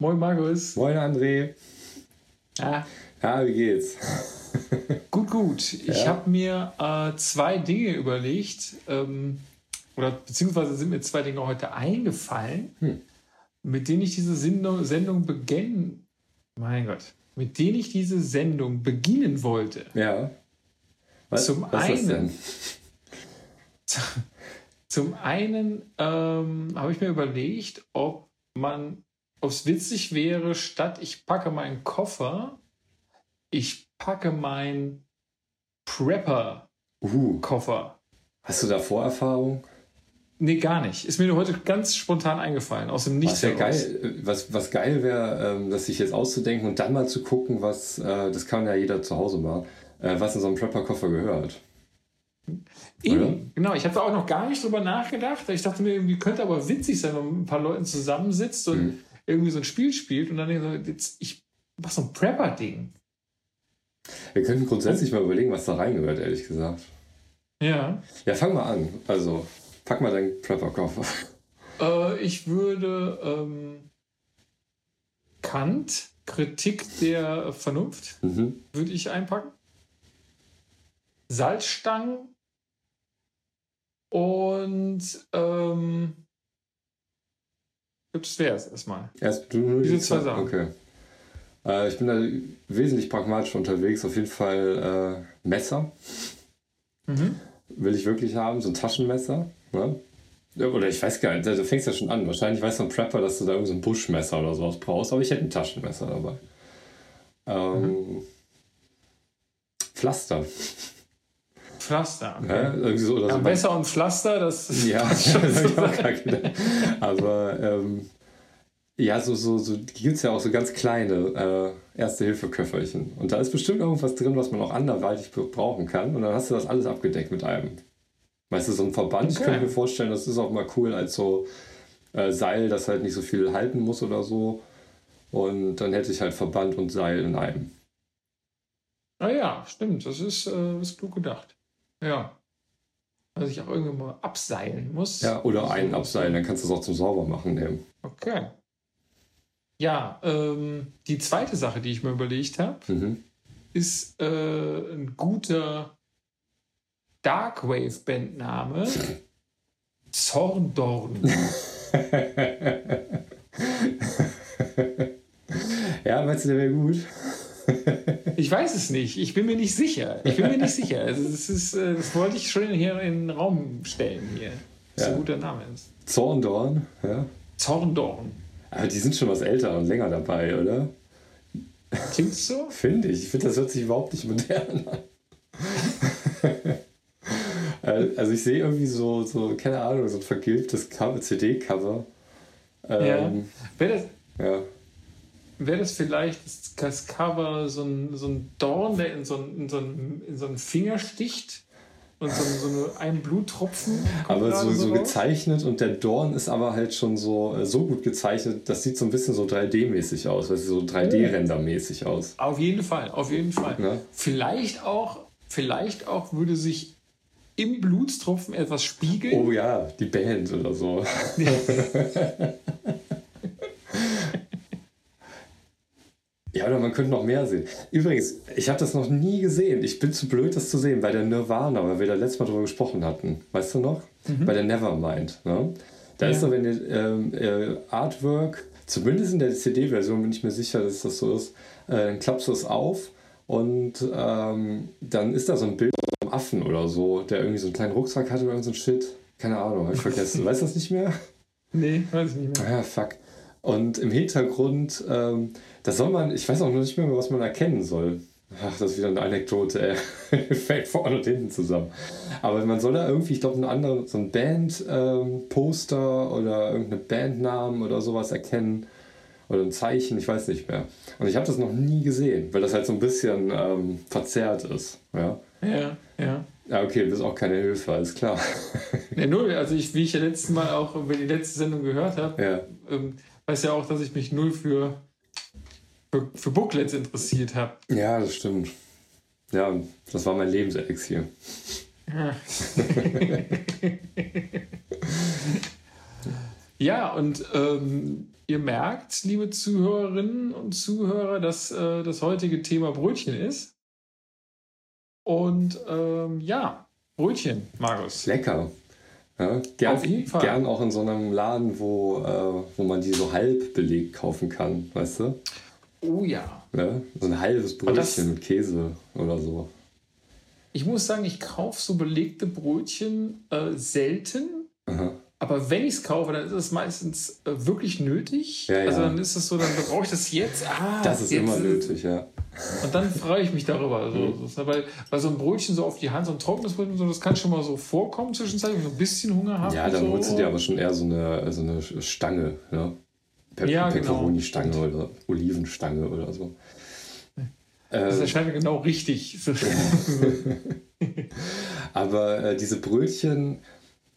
Moin Markus. Moin André. Ja. Ja, wie geht's? gut, gut. Ich Ja. habe mir äh, zwei Dinge überlegt, ähm, oder beziehungsweise sind mir zwei Dinge heute eingefallen, Hm. mit denen ich diese Sendung, Sendung beginnen, mein Gott, mit denen ich diese Sendung beginnen wollte. Ja. Was, Zum was einen-? Zum einen ähm, habe ich mir überlegt, ob man, ob es witzig wäre, statt ich packe meinen Koffer, ich packe meinen Prepper-Koffer. Uh, hast du da Vorerfahrung? Nee, gar nicht. Ist mir nur heute ganz spontan eingefallen, aus dem Nichts Was, heraus. geil, was, was geil wäre, ähm, das sich jetzt auszudenken und dann mal zu gucken, was, äh, das kann ja jeder zu Hause machen, äh, was in so einem Prepper-Koffer gehört. Eben, oder? genau. Ich habe da auch noch gar nicht drüber nachgedacht. Ich dachte mir, irgendwie könnte aber witzig sein, wenn man mit ein paar Leuten zusammensitzt und Mhm. Irgendwie so ein Spiel spielt und dann denke ich so, jetzt, ich mach so ein Prepper-Ding. Wir könnten grundsätzlich mal überlegen, was da reingehört, ehrlich gesagt. Ja. Ja, fang mal an. Also, pack mal deinen Prepper-Koffer. Äh, ich würde ähm, Kant, Kritik der Vernunft, Mhm. würde ich einpacken. Salzstangen und ähm, wäre es erstmal. Erst du nur Diese die zwei Sachen. Okay. Äh, ich bin da wesentlich pragmatisch unterwegs. Auf jeden Fall äh, Messer Mhm. will ich wirklich haben, so ein Taschenmesser. Ne? Oder ich weiß gar nicht, da fängst du ja schon an. Wahrscheinlich weiß so ein Prepper, dass du da irgend so ein Buschmesser oder sowas brauchst, aber ich hätte ein Taschenmesser dabei. Ähm, Mhm. Pflaster. Pflaster. Okay. Ne? Irgendwie so, Ja, so Messer und Pflaster, das Ja, das hab ich auch gedacht. Aber ähm, ja, so, so, so gibt es ja auch so ganz kleine äh, Erste-Hilfe-Köfferchen. Und da ist bestimmt irgendwas drin, was man auch anderweitig brauchen kann. Und dann hast du das alles abgedeckt mit einem. Weißt du, so ein Verband, ich Okay. könnte mir vorstellen, das ist auch mal cool als so äh, Seil, das halt nicht so viel halten muss oder so. Und dann hätte ich halt Verband und Seil in einem. Ah ja, stimmt. Das ist, äh, ist klug gedacht. Ja. Also ich auch irgendwann mal abseilen muss. Ja, oder einen So. abseilen, dann kannst du es auch zum Saubermachen nehmen. Okay. Ja, ähm, die zweite Sache, die ich mir überlegt habe, Mhm. ist äh, ein guter Darkwave-Bandname. Zorndorn. ja, meinst du, der wäre gut? Ich weiß es nicht. Ich bin mir nicht sicher. Ich bin mir nicht sicher. Also das, ist, äh, das wollte ich schon hier in den Raum stellen hier. Was Ja. ein guter Name ist. Zorndorn, ja. Zorndorn. Aber die sind schon was älter und länger dabei, oder? Klingt so? Finde ich. Ich finde, das hört sich überhaupt nicht modern an. Also ich sehe irgendwie so, so, keine Ahnung, so ein vergilbtes Cover, CD-Cover. Ähm, Wäre das, ja. Wäre das vielleicht das- Cover so ein, so ein Dorn, der in so, ein, in, so in so einen Finger sticht und so, so ein Bluttropfen Aber so, so gezeichnet und der Dorn ist aber halt schon so, äh, so gut gezeichnet, das sieht so ein bisschen so 3D-mäßig aus, du, so 3D-Render-mäßig aus. Auf jeden Fall, auf jeden Fall. Ja. Vielleicht auch, vielleicht auch würde sich im Blutstropfen etwas spiegeln. Oh ja, die Band oder so. Ja, oder man könnte noch mehr sehen. Übrigens, ich habe das noch nie gesehen. Ich bin zu blöd, das zu sehen. Bei der Nirvana, weil wir da letztes Mal drüber gesprochen hatten. Weißt du noch? Bei der Nevermind. Ne? Da Ja. ist doch, wenn ihr ähm, äh, Artwork, zumindest in der CD-Version bin ich mir sicher, dass das so ist, äh, dann klappst du es auf und ähm, dann ist da so ein Bild von einem Affen oder so, der irgendwie so einen kleinen Rucksack hatte oder irgend so ein Shit. Keine Ahnung, hab ich vergessen. weißt du das nicht mehr? Nee, weiß ich nicht mehr. Ah, fuck. Und im Hintergrund, ähm, da soll man, ich weiß auch noch nicht mehr, was man erkennen soll. Ach, das ist wieder eine Anekdote, ey. Fällt vorne und hinten zusammen. Aber man soll da irgendwie, ich glaube, einen anderen, so ein Band-Poster oder irgendeine Bandnamen oder sowas erkennen. Oder ein Zeichen, ich weiß nicht mehr. Und ich habe das noch nie gesehen, weil das halt so ein bisschen ähm, verzerrt ist. Ja. Ja, ja. ja, okay, das ist auch keine Hilfe, alles klar. Nee, null. Also ich, wie ich ja letztes Mal auch über die letzte Sendung gehört habe, ja. ähm, weiß ja auch, dass ich mich null für, für, Booklets interessiert habe. ja, das stimmt. Ja, das war mein Lebenselixier. Ja, und ähm, ihr merkt, liebe Zuhörerinnen und Zuhörer, dass äh, das heutige Thema Brötchen ist. Und ähm, ja, Brötchen, Markus. Lecker. Ja, gern, Auf jeden Fall. gern auch in so einem Laden, wo, äh, wo man die so halb belegt kaufen kann, weißt du? Oh ja. Ja? So ein halbes Brötchen mit Käse oder so. Ich muss sagen, ich kaufe so belegte Brötchen äh, selten. Aha. Aber wenn ich es kaufe, dann ist es meistens äh, wirklich nötig. Ja, ja. Also dann ist es so, dann brauche ich das jetzt. Ah, Das ist jetzt, immer nötig, ja. Und dann freue ich mich darüber. So, so, weil, weil so ein Brötchen so auf die Hand, so ein trockenes Brötchen, so, das kann schon mal so vorkommen zwischenzeitlich, wenn ich so ein bisschen Hunger habe. Ja, dann so. holst du dir aber schon eher so eine, so eine Stange, ne? Pe Ja, genau. Pepperoni-Stange oder Olivenstange oder so. Das Äh, erscheint mir genau richtig. Aber äh, diese Brötchen,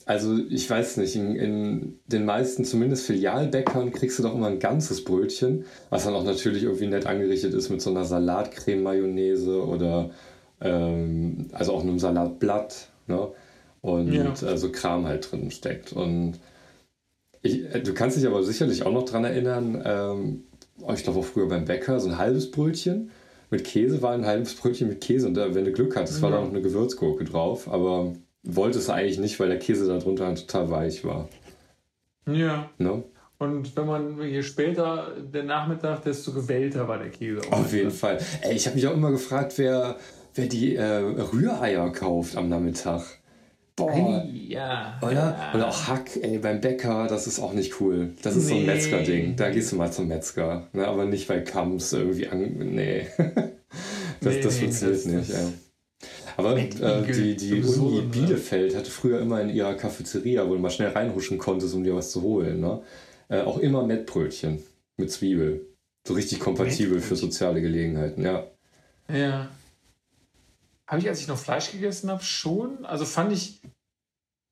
also ich weiß nicht, in, in den meisten, zumindest Filialbäckern, kriegst du doch immer ein ganzes Brötchen, was dann auch natürlich irgendwie nett angerichtet ist mit so einer Salatcreme-Mayonnaise oder ähm, also auch einem Salatblatt, ne? Und Ja. äh, so Kram halt drin steckt. Und ich, äh, du kannst dich aber sicherlich auch noch dran erinnern, ähm, ich glaube auch früher beim Bäcker, so ein halbes Brötchen mit Käse war ein halbes Brötchen mit Käse und da, wenn du Glück hattest, war Ja. da noch eine Gewürzgurke drauf, aber wolltest du eigentlich nicht, weil der Käse da drunter halt total weich war. ja. Ne? Und wenn man je später der Nachmittag, desto gewellter war der Käse. auch. Auf jeden Fall. Ey, ich habe mich auch immer gefragt, wer, wer die äh, Rühreier kauft am Nachmittag. Boah. Ja. Oder? Ja. Oder auch Hack, ey, beim Bäcker, das ist auch nicht cool. Das ist so ein Nee. Metzger-Ding. Da gehst du mal zum Metzger. Ne? Aber nicht bei Kamps irgendwie an. Nee. das Nee, das nee, funktioniert das- nicht, das- ja. Aber äh, die, die Uni? Bielefeld hatte früher immer in ihrer Cafeteria, wo du mal schnell reinhuschen konntest, um dir was zu holen, ne? äh, auch immer Mettbrötchen mit Zwiebel. So richtig kompatibel für soziale Gelegenheiten, ja. Ja. Habe ich, als ich noch Fleisch gegessen habe, schon. Also fand ich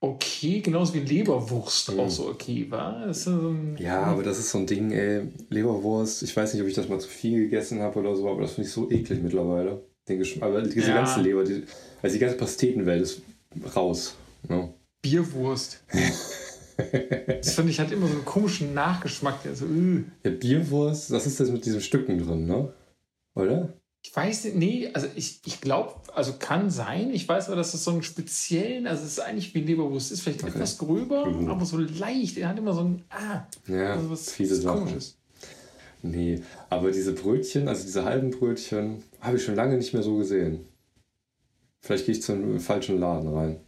okay, genauso wie Leberwurst Mhm. auch so okay war. So Ja, aber das ist so ein Ding, ey, Leberwurst, ich weiß nicht, ob ich das mal zu viel gegessen habe oder so, aber das finde ich so eklig mittlerweile. Den Geschmack, aber diese Ja. ganze Leber, die, also die ganze Pastetenwelt ist raus. Ne? Bierwurst. das finde ich hat immer so einen komischen Nachgeschmack. Der so, äh. Ja, Bierwurst, das ist das mit diesen Stücken drin, ne? Oder? Ich weiß nicht, nee, also ich, ich glaube, also kann sein. Ich weiß aber, dass es so einen speziellen, also es ist eigentlich wie Leberwurst, ist vielleicht Okay. etwas gröber, Mhm. aber so leicht. Er hat immer so ein, ah, Ja, also was, viele was Sachen. komisches. Nee, aber diese Brötchen, also diese halben Brötchen, habe ich schon lange nicht mehr so gesehen. Vielleicht gehe ich zum falschen Laden rein.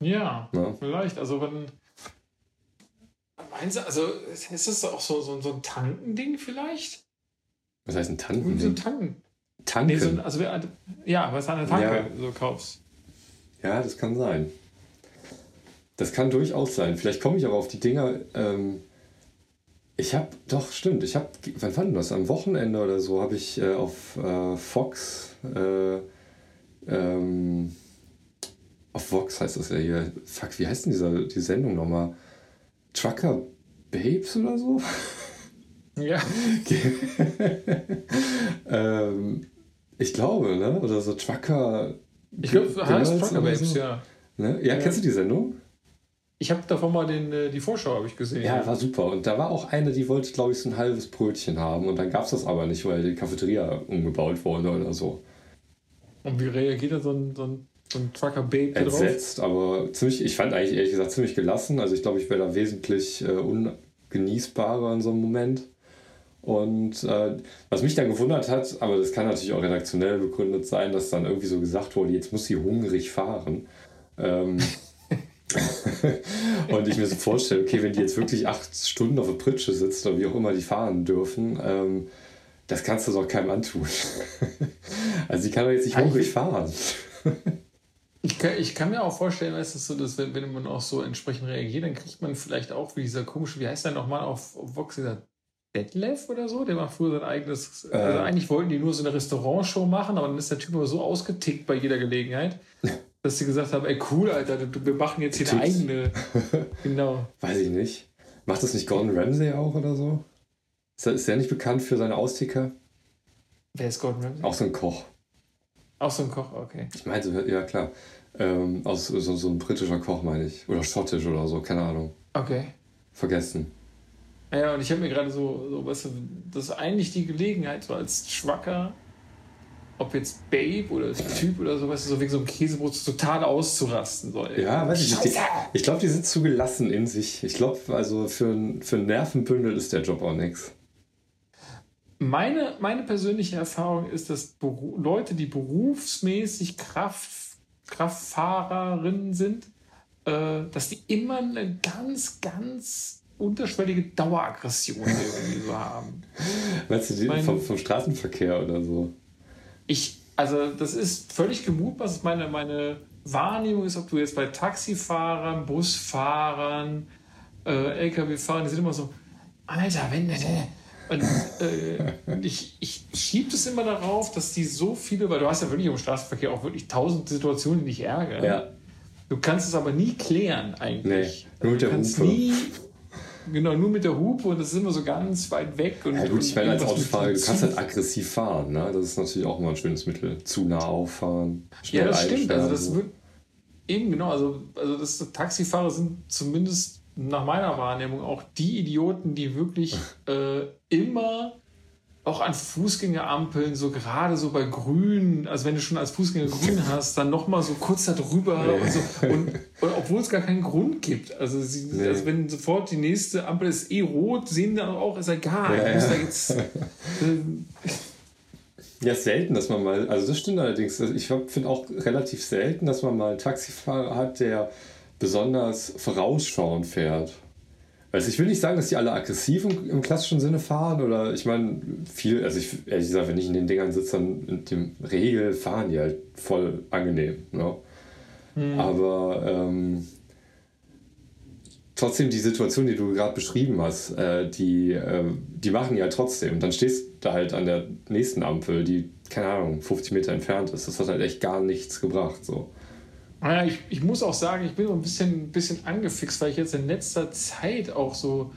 Ja, Ne? vielleicht. Also wenn. Meinst du, also ist das auch so, so, so ein Tankending vielleicht? Was heißt ein Irgendwie so ein Tanken? Tanken. Nee, so also ja, was an der Tanke Ja. so kaufst. Ja, das kann sein. Das kann durchaus sein. Vielleicht komme ich aber auf die Dinger. Ähm, ich habe, doch, stimmt. Ich habe, wann war denn das? Am Wochenende oder so habe ich äh, auf äh, Fox, äh, ähm, auf Vox heißt das ja hier. Fuck, wie heißt denn dieser, die Sendung nochmal? Trucker Babes oder so? Ja. ich glaube, ne? Oder so Trucker. Ich glaube, heißt Trucker Babes, so. ja. Ne? Ja, kennst du die Sendung? Ich habe davon mal den, äh, die Vorschau habe ich gesehen. Ja, war super. Und da war auch eine, die wollte, glaube ich, so ein halbes Brötchen haben. Und dann gab es das aber nicht, weil die Cafeteria umgebaut wurde oder so. Und wie reagiert da so ein, so ein, so ein Trucker Babe da drauf? Entsetzt, aber ziemlich, ich fand eigentlich ehrlich gesagt ziemlich gelassen. Also ich glaube, ich wäre da wesentlich äh, ungenießbarer in so einem Moment. Und äh, was mich dann gewundert hat, aber das kann natürlich auch redaktionell begründet sein, dass dann irgendwie so gesagt wurde, jetzt muss sie hungrig fahren. Ähm, und ich mir so vorstelle, okay, wenn die jetzt wirklich acht Stunden auf der Pritsche sitzt oder wie auch immer die fahren dürfen, ähm, das kannst du doch keinem antun. also die kann doch jetzt nicht hungrig fahren. Ich kann, ich kann mir auch vorstellen, weißt du, so, dass wenn, wenn man auch so entsprechend reagiert, dann kriegt man vielleicht auch wie dieser komische, wie heißt der nochmal auf, auf Vox, dieser Detlef oder so, der macht früher sein eigenes, also Äh. eigentlich wollten die nur so eine Restaurantshow machen, aber dann ist der Typ aber so ausgetickt bei jeder Gelegenheit, dass sie gesagt haben, ey cool, Alter, wir machen jetzt hier eine eigene, genau. Weiß ich nicht. Macht das nicht Gordon Ramsay auch oder so? Ist der, ist nicht bekannt für seine Austicker? Wer ist Gordon Ramsay? Auch so ein Koch. Auch so ein Koch, okay. Ich meinte, ja klar. Ähm, aus so, so ein britischer Koch, meine ich. Oder schottisch oder so, keine Ahnung. Okay. vergessen. Ja, und ich habe mir gerade so, so, weißt du, das ist eigentlich die Gelegenheit, so als Schwacker, ob jetzt Babe oder Typ oder so, weißt du, so wegen so einem Käsebrot total auszurasten soll. Ja, weiß ich nicht. Ich glaube, die sind zu gelassen in sich. Ich glaube, also für, für ein Nervenbündel ist der Job auch nichts. Meine, meine persönliche Erfahrung ist, dass Beru Leute, die berufsmäßig Kraft, Kraftfahrerinnen sind, äh, dass die immer eine ganz, ganz unterschwellige Daueraggression irgendwie so haben. Meinst du die mein, vom, vom Straßenverkehr oder so? Ich, also das ist völlig gemutmaßt. Meine, meine Wahrnehmung ist, ob du jetzt bei Taxifahrern, Busfahrern, äh, LKW-Fahrern, die sind immer so, Alter, wenn der und äh, ich, ich schiebe es immer darauf, dass die so viele, weil du hast ja wirklich im Straßenverkehr auch wirklich tausend Situationen, die dich ärgern. Ja. Du kannst es aber nie klären eigentlich. Nee, nur mit der Hupe. Nie, genau, nur mit der Hupe und das ist immer so ganz weit weg. Und, ja gut, ich meine als Autofahrer, du kannst halt aggressiv fahren. Ne? Das ist natürlich auch immer ein schönes Mittel. Zu nah auffahren, schnell Ja, das stimmt. Also das wird eben genau, also, also das, Taxifahrer sind zumindest nach meiner Wahrnehmung auch die Idioten, die wirklich äh, immer auch an Fußgängerampeln, so gerade so bei Grün, also wenn du schon als Fußgänger Grün hast, dann nochmal so kurz darüber nee. und so. Und, und obwohl es gar keinen Grund gibt. Also, sie, nee. also, wenn sofort die nächste Ampel ist eh rot, sehen dann auch, ist egal. Ja, ja. Jetzt, äh, ja, selten, dass man mal, also das stimmt allerdings. Also ich finde auch relativ selten, dass man mal einen Taxifahrer hat, der besonders vorausschauend fährt. Also ich will nicht sagen, dass die alle aggressiv im, im klassischen Sinne fahren oder ich meine, viel, also ich ehrlich gesagt, wenn ich in den Dingern sitze, dann in dem Regel fahren die halt voll angenehm. Ne? Mhm. Aber ähm, trotzdem die Situation, die du gerade beschrieben hast, äh, die, äh, die machen ja trotzdem. Und dann stehst du halt an der nächsten Ampel, die, keine Ahnung, 50 Meter entfernt ist. Das hat halt echt gar nichts gebracht. So. Naja, ich, ich muss auch sagen, ich bin so ein bisschen, bisschen angefixt, weil ich jetzt in letzter Zeit auch so,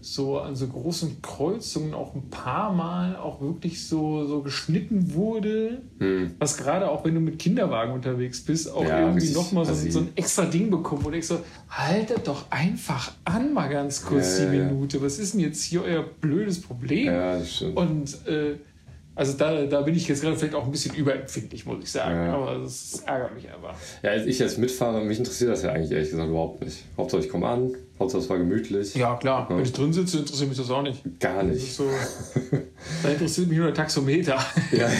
so an so großen Kreuzungen auch ein paar Mal auch wirklich so, so geschnitten wurde. Hm. Was gerade auch, wenn du mit Kinderwagen unterwegs bist, auch ja, irgendwie nochmal so, so ein extra Ding bekommen. Und ich so, haltet doch einfach an mal ganz kurz ja, die Minute. Was ist denn jetzt hier euer blödes Problem? Ja, das stimmt. Und äh, also da, da bin ich jetzt gerade vielleicht auch ein bisschen überempfindlich, muss ich sagen. Ja. Aber das ärgert mich einfach. Ja, als ich als Mitfahrer, mich interessiert das ja eigentlich ehrlich gesagt überhaupt nicht. Hauptsache ich komme an, Hauptsache es war gemütlich. Ja, klar. Ja. Wenn ich drin sitze, interessiert mich das auch nicht. Gar nicht. So, da interessiert mich nur der Taxometer. Ja.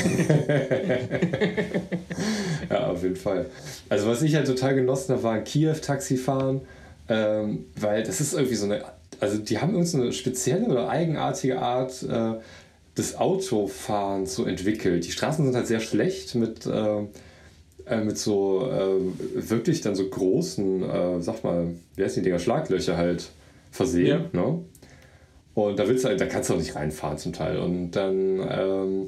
ja, auf jeden Fall. Also was ich halt total genossen habe, war ein Kiew-Taxifahren, ähm, weil das ist irgendwie so eine also die haben uns eine spezielle oder eigenartige Art, äh, des Autofahrens so entwickelt. Die Straßen sind halt sehr schlecht mit, äh, äh, mit so äh, wirklich dann so großen, äh, sag mal, wie heißen die Dinger, Schlaglöcher halt versehen. Ja. Ne? Und da willst du halt, da kannst du auch nicht reinfahren zum Teil. Und dann ähm,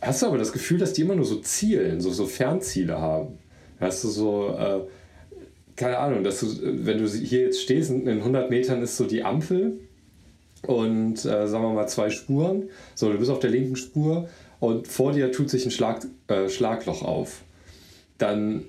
hast du aber das Gefühl, dass die immer nur so Zielen, so, so Fernziele haben. Hast du so, äh, keine Ahnung, dass du, wenn du hier jetzt stehst, in 100 Metern ist so die Ampel und äh, sagen wir mal zwei Spuren. So, du bist auf der linken Spur und vor dir tut sich ein Schlag, äh, Schlagloch auf. Dann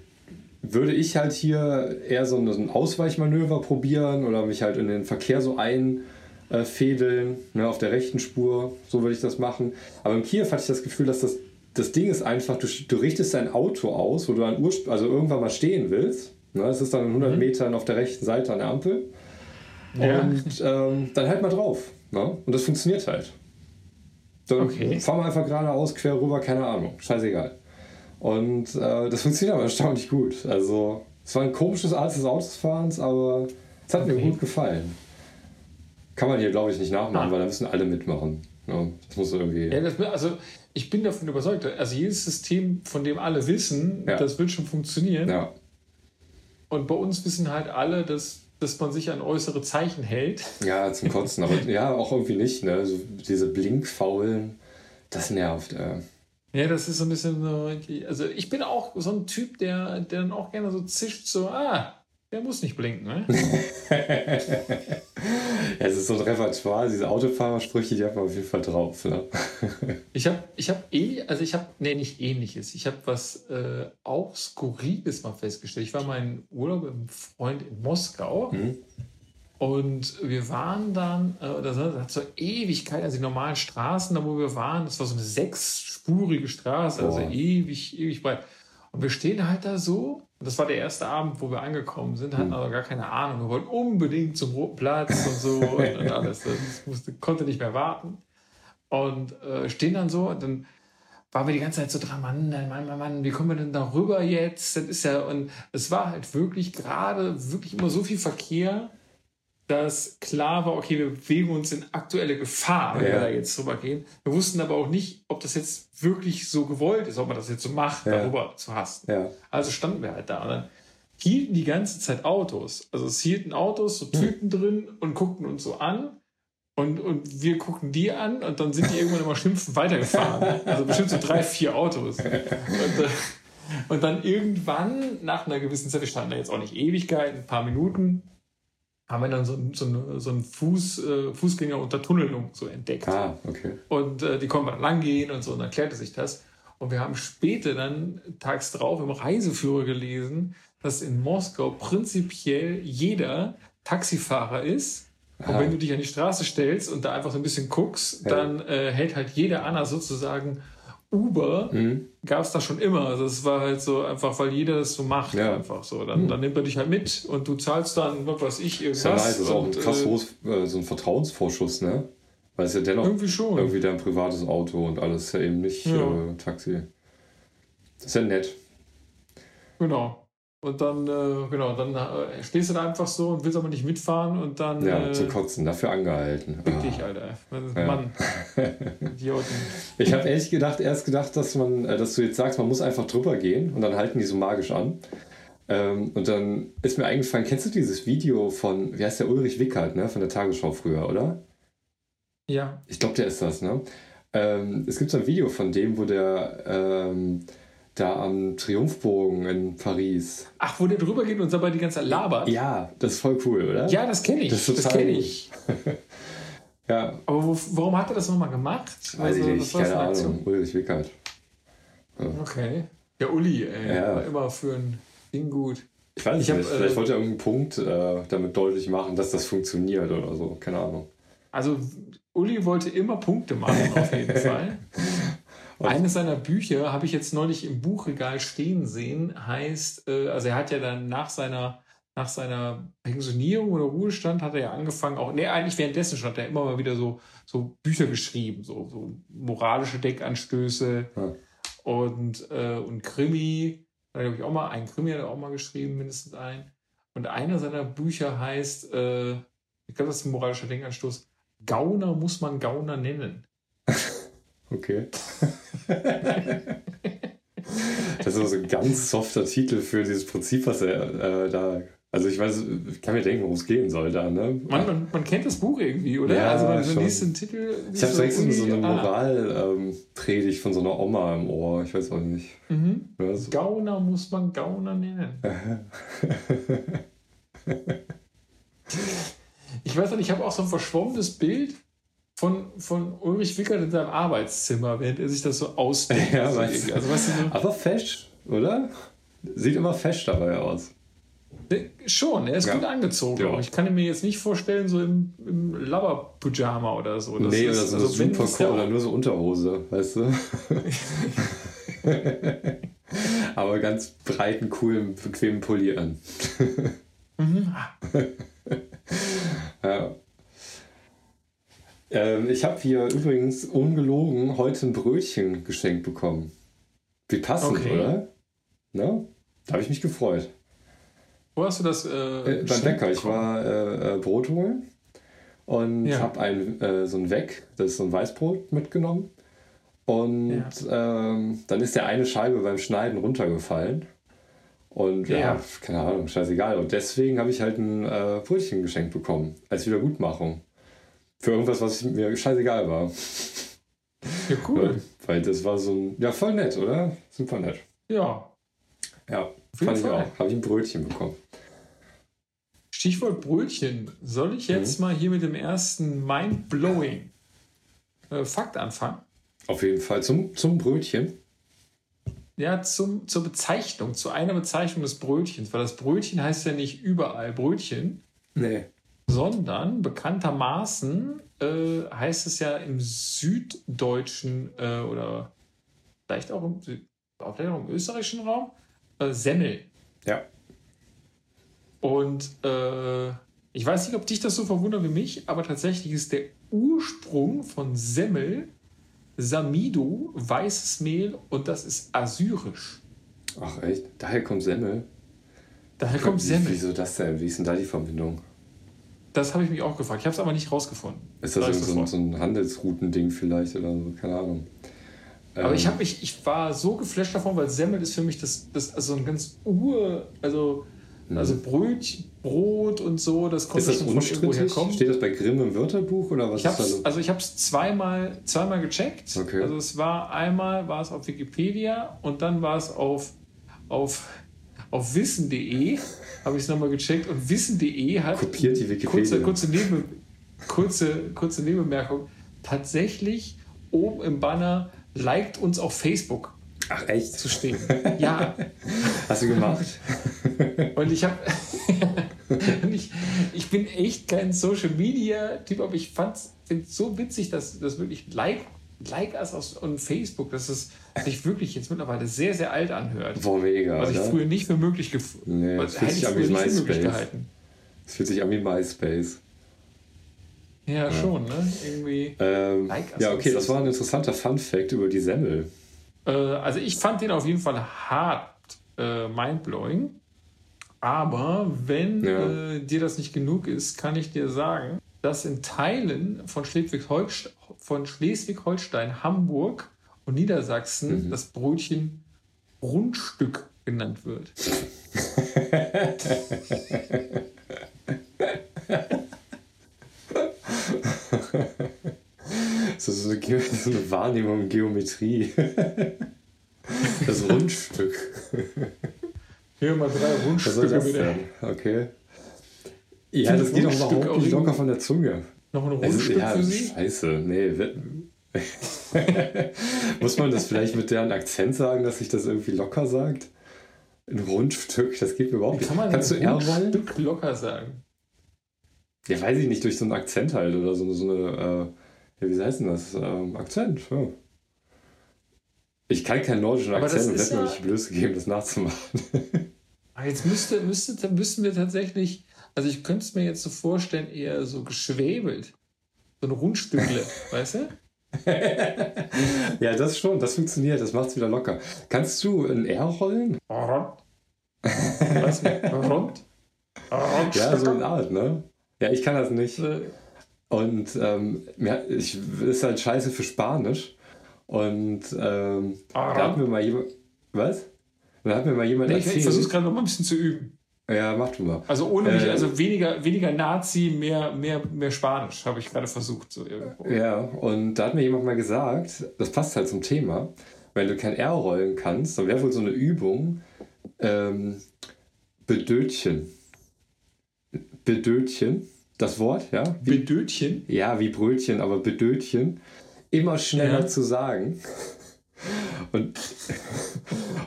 würde ich halt hier eher so ein Ausweichmanöver probieren oder mich halt in den Verkehr so einfädeln, ne, auf der rechten Spur, so würde ich das machen. Aber in Kiew hatte ich das Gefühl, dass das, das Ding ist einfach, du, du richtest dein Auto aus, wo du an also irgendwann mal stehen willst. Ne, das ist dann in 100 mhm. Metern auf der rechten Seite an der Ampel. Ja. Und ähm, dann halt mal drauf. Ne? Und das funktioniert halt. Dann okay. fahren wir einfach geradeaus, quer rüber, keine Ahnung. Scheißegal. Und äh, das funktioniert aber erstaunlich gut. Also, es war ein komisches Art des Autofahrens, aber es hat okay. mir gut gefallen. Kann man hier, glaube ich, nicht nachmachen, ah. weil da müssen alle mitmachen. Ja, das muss irgendwie. Ja, das, also, ich bin davon überzeugt, also jedes System, von dem alle wissen, ja. das wird schon funktionieren. Ja. Und bei uns wissen halt alle, dass dass man sich an äußere Zeichen hält. Ja, zum Kotzen, aber ja, auch irgendwie nicht. Ne? So diese Blinkfaulen, das nervt. Äh. Ja, das ist so ein bisschen so. Also, ich bin auch so ein Typ, der, der dann auch gerne so zischt, so, ah, der muss nicht blinken, ne? es ist so ein Repertoire, diese Autofahrersprüche, die hat man auf jeden Fall drauf. Ne? ich habe ich hab eh, also ich habe, nee, nicht ähnliches. Ich habe was äh, auch Skurriles mal festgestellt. Ich war mal in Urlaub mit einem Freund in Moskau. Mhm. Und wir waren dann, äh, das hat so Ewigkeit, also die normalen Straßen, da wo wir waren, das war so eine sechsspurige Straße, also Boah. ewig, ewig breit. Und wir stehen halt da so, das war der erste Abend, wo wir angekommen sind, hatten aber gar keine Ahnung. Wir wollten unbedingt zum Roten Platz und so und, und alles. Das musste, konnte nicht mehr warten. Und äh, stehen dann so und dann waren wir die ganze Zeit so dran, Mann, Mann, Mann, Mann, wie kommen wir denn da rüber jetzt? Das ist ja, und es war halt wirklich gerade wirklich immer so viel Verkehr, dass klar war, okay, wir bewegen uns in aktuelle Gefahr, wenn wir Ja. da jetzt drüber gehen. Wir wussten aber auch nicht, ob das jetzt wirklich so gewollt ist, ob man das jetzt so macht, Ja. darüber zu hasten. Ja. Also standen wir halt da und dann hielten die ganze Zeit Autos. Also es hielten Autos, so Hm. Typen drin und guckten uns so an. Und, und wir guckten die an und dann sind die irgendwann immer schimpfend weitergefahren. Also bestimmt so drei, vier Autos. Und, äh, und dann irgendwann, nach einer gewissen Zeit, wir standen da jetzt auch nicht Ewigkeit, ein paar Minuten, haben wir dann so, ein- so, so einen Fuß, äh, Fußgänger unter Tunnelung so entdeckt. Ah, okay. Und äh, die konnten dann lang gehen und so, und dann klärte sich das. Und wir haben später dann tags drauf im Reiseführer gelesen, dass in Moskau prinzipiell jeder Taxifahrer ist. Und Ah. wenn du dich an die Straße stellst und da einfach so ein bisschen guckst, Ja. dann äh, hält halt jeder an, also sozusagen Uber Mhm. gab es da schon immer. Also es war halt so einfach, weil jeder das so macht. Ja. Einfach so. Dann, dann nimmt er dich halt mit und du zahlst dann, was weiß ich, Ist ja irgendwas. nice, ist auch ein krass äh, hohes, äh, so ein Vertrauensvorschuss, ne? Weil es ja dennoch Irgendwie schon. irgendwie dein privates Auto und alles ist ja eben nicht Ja. äh, Taxi. Das ist ja nett. Genau. Und dann, äh, genau, dann äh, stehst du da einfach so und willst aber nicht mitfahren und dann Ja, äh, zum Kotzen, dafür angehalten. fick Ah. dich, Alter. Ja. Mann. Idioten. Ich habe ehrlich gedacht, erst gedacht, dass man, äh, dass du jetzt sagst, man muss einfach drüber gehen und dann halten die so magisch an. Ähm, und dann ist mir eingefallen, kennst du dieses Video von, wie heißt der Ulrich Wickert, ne, von der Tagesschau früher, oder? Ja. Ich glaube, der ist das, ne? Ähm, es gibt so ein Video von dem, wo der ähm, da am Triumphbogen in Paris. Ach, wo der drüber geht und dabei die ganze Zeit labert. Ja, das ist voll cool, oder? Ja, das kenne ich. Das Das, kenne ich. Ja, Aber wo, warum hat er das nochmal gemacht? weiß ich Also, nicht, war das keine Ahnung. Ulrich Wickert. Okay. Ja, Uli, ey. Ja. War immer für ein Ding gut. Ich weiß Ich hab, nicht, vielleicht äh, wollte er irgendeinen Punkt äh, damit deutlich machen, dass das funktioniert oder so, keine Ahnung. Also, Uli wollte immer Punkte machen, auf jeden Fall. Eines seiner Bücher habe ich jetzt neulich im Buchregal stehen sehen, heißt, äh, also er hat ja dann nach seiner, nach seiner Pensionierung oder Ruhestand hat er ja angefangen, auch, nee, eigentlich währenddessen schon hat er immer mal wieder so, so Bücher geschrieben, so, so moralische Denkanstöße Ja. und, äh, und Krimi. Da habe ich auch mal, ein Krimi hat er auch mal geschrieben, mindestens ein. Und einer seiner Bücher heißt, äh, ich glaube, das ist ein moralischer Denkanstoß, Gauner muss man Gauner nennen. Okay. das ist so ein ganz softer Titel für dieses Prinzip, was er äh, da. Also ich weiß, ich kann mir denken, worum es gehen soll da, ne? Man, man, man kennt das Buch irgendwie, oder? Ja, also man, man liest den Titel. ich habe so direkt so eine ah, Moralpredigt von so einer Oma im Ohr. Ich weiß auch nicht. mhm. Ja, so. Gauner muss man Gauner nennen. Ich weiß nicht, ich habe auch so ein verschwommenes Bild von, von Ulrich Wickert in seinem Arbeitszimmer, während er sich das so ausdenkt. Ja, also, also weißt du, Aber fesch, oder? Sieht immer fesch dabei aus. Schon, er ist Ja. gut angezogen. Ja. Ich kann ihn mir jetzt nicht vorstellen, so im, im Lover-Pyjama oder so. Das nee, ist, oder so also super ist cool, oder nur so Unterhose, weißt du? Aber ganz breiten, coolen, bequemen Pulli an. Mhm. Ja. Ähm, ich habe hier übrigens ungelogen heute ein Brötchen geschenkt bekommen. Wie passend, Okay. oder? Ne? Da habe ich mich gefreut. Wo hast du das? Äh, Äh, beim Bäcker, ich war äh, äh, Brot holen und Ja. habe ein äh, so ein Weg, das ist so ein Weißbrot mitgenommen. Und ähm, dann ist der eine Scheibe beim Schneiden runtergefallen. Und ja, Ja. keine Ahnung, scheißegal. Und deswegen habe ich halt ein äh, Brötchen geschenkt bekommen, als Wiedergutmachung. Für irgendwas, was mir scheißegal war. Ja, cool. Weil das war so ein, ja, voll nett, oder? Super nett. Ja. Ja, fand ich Fall. auch. Habe ich ein Brötchen bekommen. Stichwort Brötchen. Soll ich jetzt mal hier mit dem ersten mind-blowing äh, Fakt anfangen? Auf jeden Fall zum, zum Brötchen. Ja, zum, zur Bezeichnung, zu einer Bezeichnung des Brötchens, weil das Brötchen heißt ja nicht überall Brötchen, Nee. Sondern bekanntermaßen äh, heißt es ja im Süddeutschen äh, oder vielleicht auch im, vielleicht auch im österreichischen Raum äh, Semmel. Ja. Und äh, ich weiß nicht, ob dich das so verwundert wie mich, aber tatsächlich ist der Ursprung von Semmel Samido, weißes Mehl und das ist assyrisch. Ach echt? Daher kommt Semmel. Daher kommt Semmel. Wieso das denn? Wie ist denn da die Verbindung? Das habe ich mich auch gefragt. Ich habe es aber nicht rausgefunden. Ist das ich so, so, so ein Handelsroutending vielleicht oder so? Keine Ahnung. Aber Ähm, ich habe mich, ich war so geflasht davon, weil Semmel ist für mich das, das also ein ganz ur, also, also Brötchen, Brot und so, das Ist konnte das von unstrittig? kommen. Steht das bei Grimm im Wörterbuch oder was Ich ist da los? also ich habe es zweimal, zweimal gecheckt. Okay. Also es war einmal war es auf Wikipedia und dann war es auf, auf, auf wissen.de, habe ich es nochmal gecheckt und wissen.de hat Kopiert die Wikipedia. kurze, kurze, Neben, kurze, kurze Nebenbemerkung, tatsächlich oben im Banner liked uns auf Facebook Ach echt? zu stehen. Ja, Hast du gemacht? und ich habe. ich, ich bin echt kein Social Media Typ, aber ich fand es so witzig, dass das wirklich Like, like us auf und Facebook, dass es sich wirklich jetzt mittlerweile sehr, sehr alt anhört. Boah, mega. Was ich oder? früher nicht für möglich gefunden Nee, das hätte ich an wie MySpace. gehalten. Es fühlt sich an wie MySpace. Ja, schon, ne? Irgendwie. Ähm, Like us ja, okay, das war ein interessanter Fun-Fact über die Semmel. Äh, also ich fand den auf jeden Fall hart äh, mindblowing. Aber wenn Ja. äh, dir das nicht genug ist, kann ich dir sagen, dass in Teilen von Schleswig-Holstein, von Schleswig-Holstein Hamburg und Niedersachsen Mhm. das Brötchen Rundstück genannt wird. Das ist so eine, Ge- so eine Wahrnehmung Geometrie. Das Rundstück. Hier mal drei Rundstücke das wieder. Okay. Ja, das geht doch Rundstück überhaupt nicht locker von der Zunge. Noch ein ist, Rundstück ja, für Sie? scheiße. Nee. Muss man das vielleicht mit deren Akzent sagen, dass sich das irgendwie locker sagt? Ein Rundstück, das geht mir überhaupt nicht. kann man Kannst du ein? Rundstück locker sagen? Ja, weiß ich nicht, durch so einen Akzent halt oder so, so eine, äh, ja, wie heißt denn das? Ähm, Akzent, ja. Ich kann keinen nordischen Aber das Akzent und hätte mir nicht die Blöße gegeben, das nachzumachen. Ah, Jetzt müsste, müsste, dann müssten wir tatsächlich, also ich könnte es mir jetzt so vorstellen, eher so geschwebelt. So ein Rundstückle, weißt du? ja, das schon, das funktioniert, das macht's wieder locker. Kannst du ein R rollen? Rund. Was? Rund? Ja, so eine Art, ne? Ja, ich kann das nicht. Äh, Und ähm, ich, ist halt scheiße für Spanisch. Und ähm, da hat mir mal jemand. Was? Da hat mir mal jemand Nee, ich ich erzählt. versuche es gerade noch mal ein bisschen zu üben. Ja, mach du mal. Also ohne mich, Äh, also weniger, weniger Nazi, mehr, mehr, mehr Spanisch, habe ich gerade versucht. So irgendwo. Ja, und da hat mir jemand mal gesagt, das passt halt zum Thema, wenn du kein R rollen kannst, dann wäre wohl so eine Übung ähm, Bedötchen. Bedötchen, das Wort, ja? Wie, Bedötchen. ja, wie Brötchen, aber Bedötchen. Immer schneller Ja. zu sagen. Und,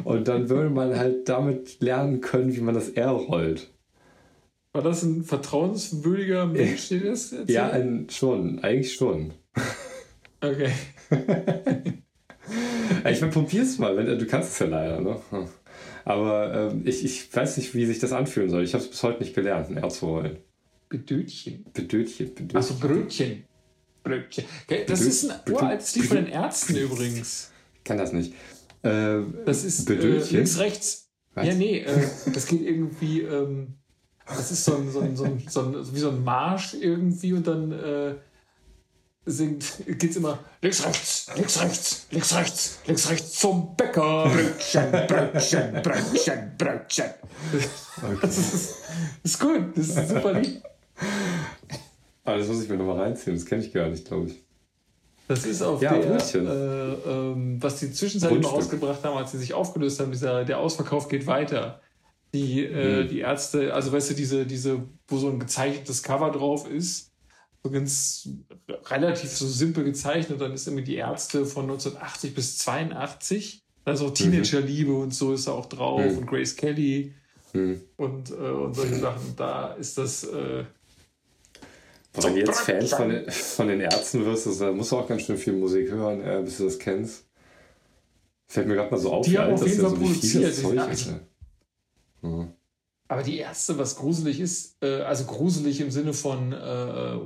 und dann würde man halt damit lernen können, wie man das R rollt. War das ein vertrauenswürdiger Mensch, der das erzählt? Ja, ein, schon, eigentlich schon. Okay. Ich meine, probier's mal, wenn, du kannst es ja leider, ne? Aber ähm, ich, ich weiß nicht, wie sich das anfühlen soll. Ich habe es bis heute nicht gelernt, ein R zu rollen. Bedötchen. Bedötchen, Bedötchen. Achso, Brötchen. Brötchen. Okay, das Bedö- ist ein uraltes Lied von den Ärzten übrigens. Ich kann das nicht. Äh, Das ist äh, links, rechts. Was? Ja, nee, äh, das geht irgendwie, ähm, das ist so ein, so ein, so ein, so ein, wie so ein Marsch irgendwie und dann äh, singt, geht's immer links, rechts, links, rechts, links, rechts, links, rechts zum Bäcker. Brötchen, Brötchen, Brötchen, Brötchen. Das ist, das ist gut, das ist ein super Lied. aber das muss ich mir nochmal reinziehen, das kenne ich gar nicht, glaube ich. Das ist auf Ja, der, äh, ähm, was die Zwischenzeit immer rausgebracht haben, als sie sich aufgelöst haben, dieser, der Ausverkauf geht weiter. Die, äh, Mhm. die Ärzte, also weißt du, diese, diese, wo so ein gezeichnetes Cover drauf ist, so ganz relativ so simpel gezeichnet, dann ist immer die Ärzte von 1980 bis 82. Also auch Teenagerliebe und so ist da auch drauf Mhm. und Grace Kelly Hm. und, äh, und solche Sachen. Da ist das, äh, wenn du jetzt Fans von den, von den Ärzten wirst, da musst du auch ganz schön viel Musik hören, äh, bis du das kennst. Fällt mir gerade mal so auf, Die wie haben alt auf das Fall so wie viel das produziert. Zeug ist. Ja. Aber die erste, was gruselig ist, äh, also gruselig im Sinne von, äh,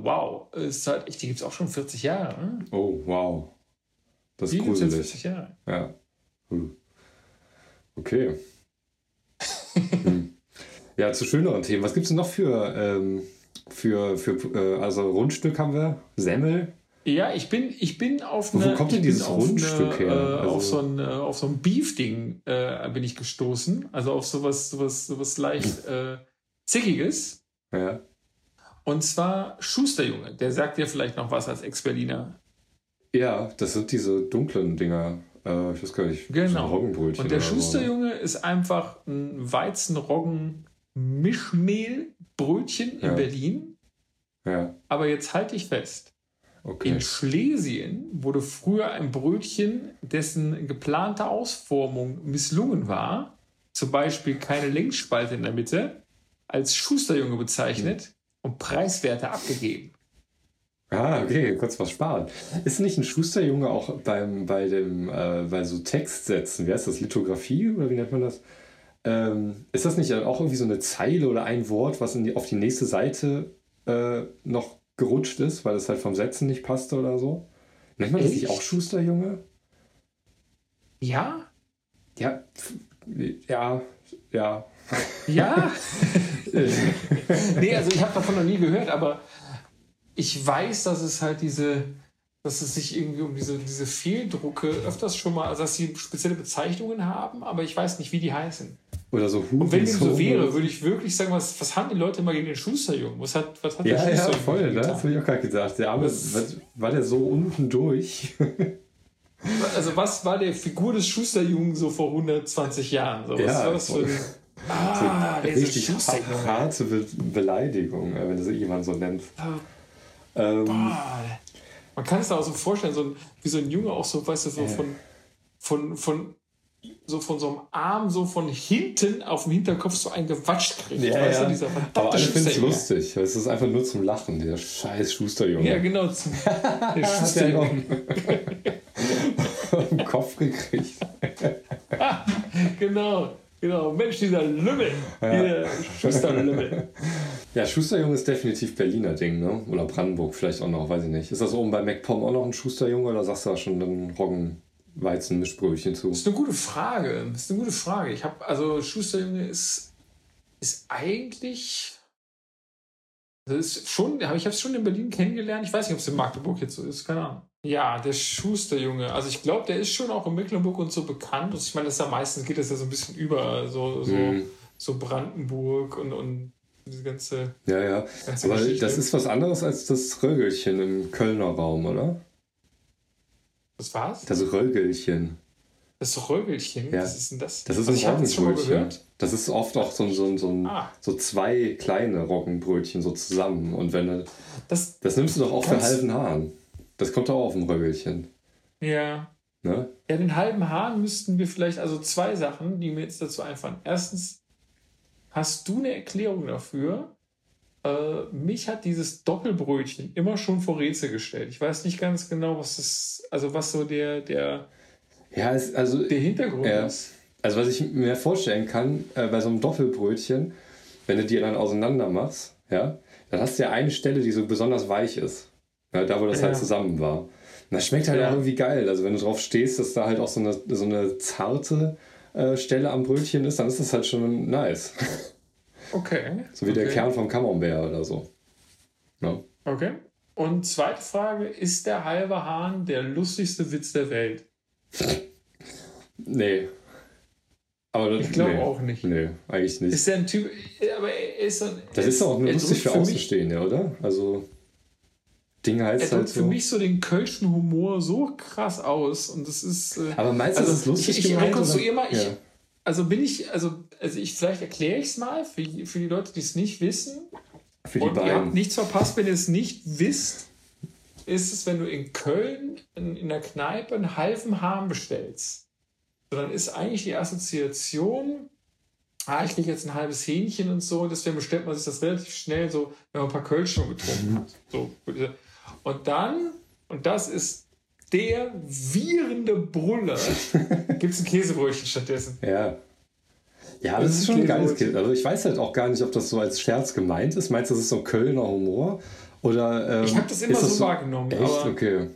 wow, ist halt echt, die gibt es auch schon 40 Jahre. Ne? Oh, wow. Das Die ist gibt es jetzt gruselig. 40 Jahre. Ja. Hm. Okay. hm. Ja, zu schöneren Themen. Was gibt es denn noch für, ähm, für, für äh, also Rundstück haben wir? Semmel? Ja, ich bin, ich bin auf Wo eine, kommt denn dieses auf Rundstück eine, her? Äh, Also- auf so ein, äh, auf so ein Beef-Ding äh, bin ich gestoßen. Also auf sowas, sowas, sowas leicht äh, Zickiges. Ja. Und zwar Schusterjunge. Der sagt dir vielleicht noch was als Ex-Berliner. ja, das sind diese dunklen Dinger. Äh, ich weiß gar nicht. Genau. so Roggenbrötchen Und der so? Schusterjunge ist einfach ein Weizenroggen-Mischmehl-Brötchen in Ja. Berlin. Ja, Aber jetzt halte ich fest. okay. In Schlesien wurde früher ein Brötchen, dessen geplante Ausformung misslungen war, zum Beispiel keine Längsspalte in der Mitte, als Schusterjunge bezeichnet und preiswerter abgegeben. Ah, okay, kurz was sparen. Ist nicht ein Schusterjunge auch beim, bei dem, äh, bei so Textsätzen, wie heißt das, Lithografie oder wie nennt man das? Ähm, ist das nicht auch irgendwie so eine Zeile oder ein Wort, was die, auf die nächste Seite äh, noch gerutscht ist, weil es halt vom Setzen nicht passte oder so? Nennt man das nicht auch Schusterjunge? Ja? Ja, ja, ja. Ja? nee, also ich habe davon noch nie gehört, aber ich weiß, dass es halt diese, dass es sich irgendwie um diese, diese Fehldrucke öfters schon mal, also dass sie spezielle Bezeichnungen haben, aber ich weiß nicht, wie die heißen. Oder so Hu. Und wenn dem so wäre, würde ich wirklich sagen, was, was haben die Leute immer gegen den Schusterjungen? Was hat, was hat Ja, der ja, Schusterjunge voll, ne? getan? das habe ich auch gerade gedacht. Der Arme, was- war der so unten durch? Also was war der Figur des Schusterjungen so vor 120 Jahren? So, was Ja, war das für ein... voll. Ah, der ist ein richtig harte Be Beleidigung, äh, wenn das jemand so nennt. Ähm, Ah, Man kann es da auch so vorstellen, so ein, wie so ein Junge auch so, weißt du, so Ja. von, von, von, so von so einem Arm so von hinten auf dem Hinterkopf so ein gewatscht kriegt. ja, weißt ja. du, dieser Aber alle finden es lustig. Es ist einfach nur zum Lachen, der scheiß Schusterjunge. Ja, genau. Zum, der er Schusterjunge. im Kopf gekriegt. genau, genau. Mensch, dieser Lümmel. Ja. Dieser Schusterlümmel. Ja, Schusterjunge ist definitiv Berliner Ding, ne? Oder Brandenburg vielleicht auch noch, weiß ich nicht. Ist das oben bei MacPom auch noch ein Schusterjunge oder sagst du da schon ein Roggenweizen-Mischbrötchen zu? Das ist eine gute Frage. Das ist eine gute Frage. Ich habe, also Schusterjunge ist, ist eigentlich. Das ist schon, ich habe es schon in Berlin kennengelernt. Ich weiß nicht, ob es in Magdeburg jetzt so ist, keine Ahnung. Ja, der Schusterjunge. Also ich glaube, der ist schon auch in Mecklenburg und so bekannt. Und ich meine, das ja meistens geht das ja so ein bisschen über, so, so, Hm. so Brandenburg und, und diese ganze, Ja, ja. ganze Aber Geschichte. das ist was anderes als das Rögelchen im Kölner Raum, oder? Das war's? Das Rögelchen. Das Rögelchen? Ja. Was ist denn das? Das ist also ein Roggenbrötchen. Das ist oft auch so, so, so, ein, Ah. so zwei kleine Roggenbrötchen so zusammen. Und wenn du, Das, das nimmst du doch auch für halben Hahn. Das kommt doch auch auf dem Rögelchen. ja. Ne? Ja, den halben Hahn müssten wir vielleicht, also zwei Sachen, die mir jetzt dazu einfallen. Erstens, hast du eine Erklärung dafür? Äh, mich hat dieses Doppelbrötchen immer schon vor Rätsel gestellt. Ich weiß nicht ganz genau, was das, also was so der, der, Ja, es, also, der Hintergrund Ja. ist. also was ich mir vorstellen kann, äh, bei so einem Doppelbrötchen, wenn du die dann auseinander machst, ja, dann hast du ja eine Stelle, die so besonders weich ist. Ja, da, wo das Ja. halt zusammen war. Und das schmeckt halt auch irgendwie geil. Also wenn du drauf stehst, dass da halt auch so eine, so eine zarte äh, Stelle am Brötchen ist, dann ist das halt schon nice. Okay. So wie okay. der Kern vom Camembert oder so. Ja. Okay. Und zweite Frage, ist der halbe Hahn der lustigste Witz der Welt? Nee. Aber das, Ich glaube nee. auch nicht. Nee, eigentlich nicht. Ist der ein Typ, aber er ist ein, das er ist doch auch nur er lustig für mich- Außenstehende, oder? Also, Ding Er heißt drückt halt für so. mich so den kölschen Humor so krass aus und das ist. Äh, Aber meinst du, also das ist lustig ich, ich gemeint, rekonstruiere oder? mal, ich, Ja. Also bin ich, also, also ich, vielleicht erkläre ich es mal für, die- für die Leute, die es nicht wissen. Für die und ihr habt beiden. nichts verpasst, wenn ihr es nicht wisst, ist es, wenn du in Köln in, in der Kneipe einen halben Hahn bestellst. So, dann ist eigentlich die Assoziation ah, ich kriege jetzt ein halbes Hähnchen und so, deswegen bestellt man sich das relativ schnell so, wenn man ein paar Kölsch schon getrunken hat. So. Und dann, und das ist der virende Brüller, gibt es ein Käsebrötchen stattdessen. Ja. Ja, das, das ist schon ein geiles Käse. Also ich weiß halt auch gar nicht, ob das so als Scherz gemeint ist. Meinst du, das ist so Kölner Humor? Oder, ähm, ich habe das immer so, so wahrgenommen. Echt? okay.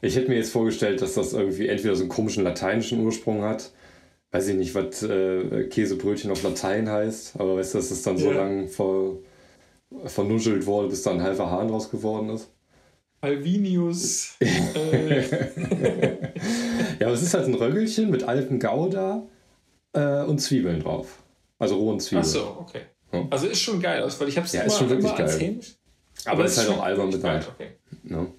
Ich hätte mir jetzt vorgestellt, dass das irgendwie entweder so einen komischen lateinischen Ursprung hat. Weiß ich nicht, was äh, Käsebrötchen auf Latein heißt, aber weißt du, dass es dann so ja. lang ver, vernuschelt wurde, bis da ein halber Hahn draus geworden ist. Alvinius. äh. ja, aber es ist halt ein Röggelchen mit alten Gouda äh, und Zwiebeln drauf. Also rohen Zwiebeln. Ach so, okay. Ja. Also ist schon geil aus, weil ich habe es ja, immer, ist schon wirklich geil. Hämisch. Aber, aber ist halt auch albern bezahlt. Okay. No?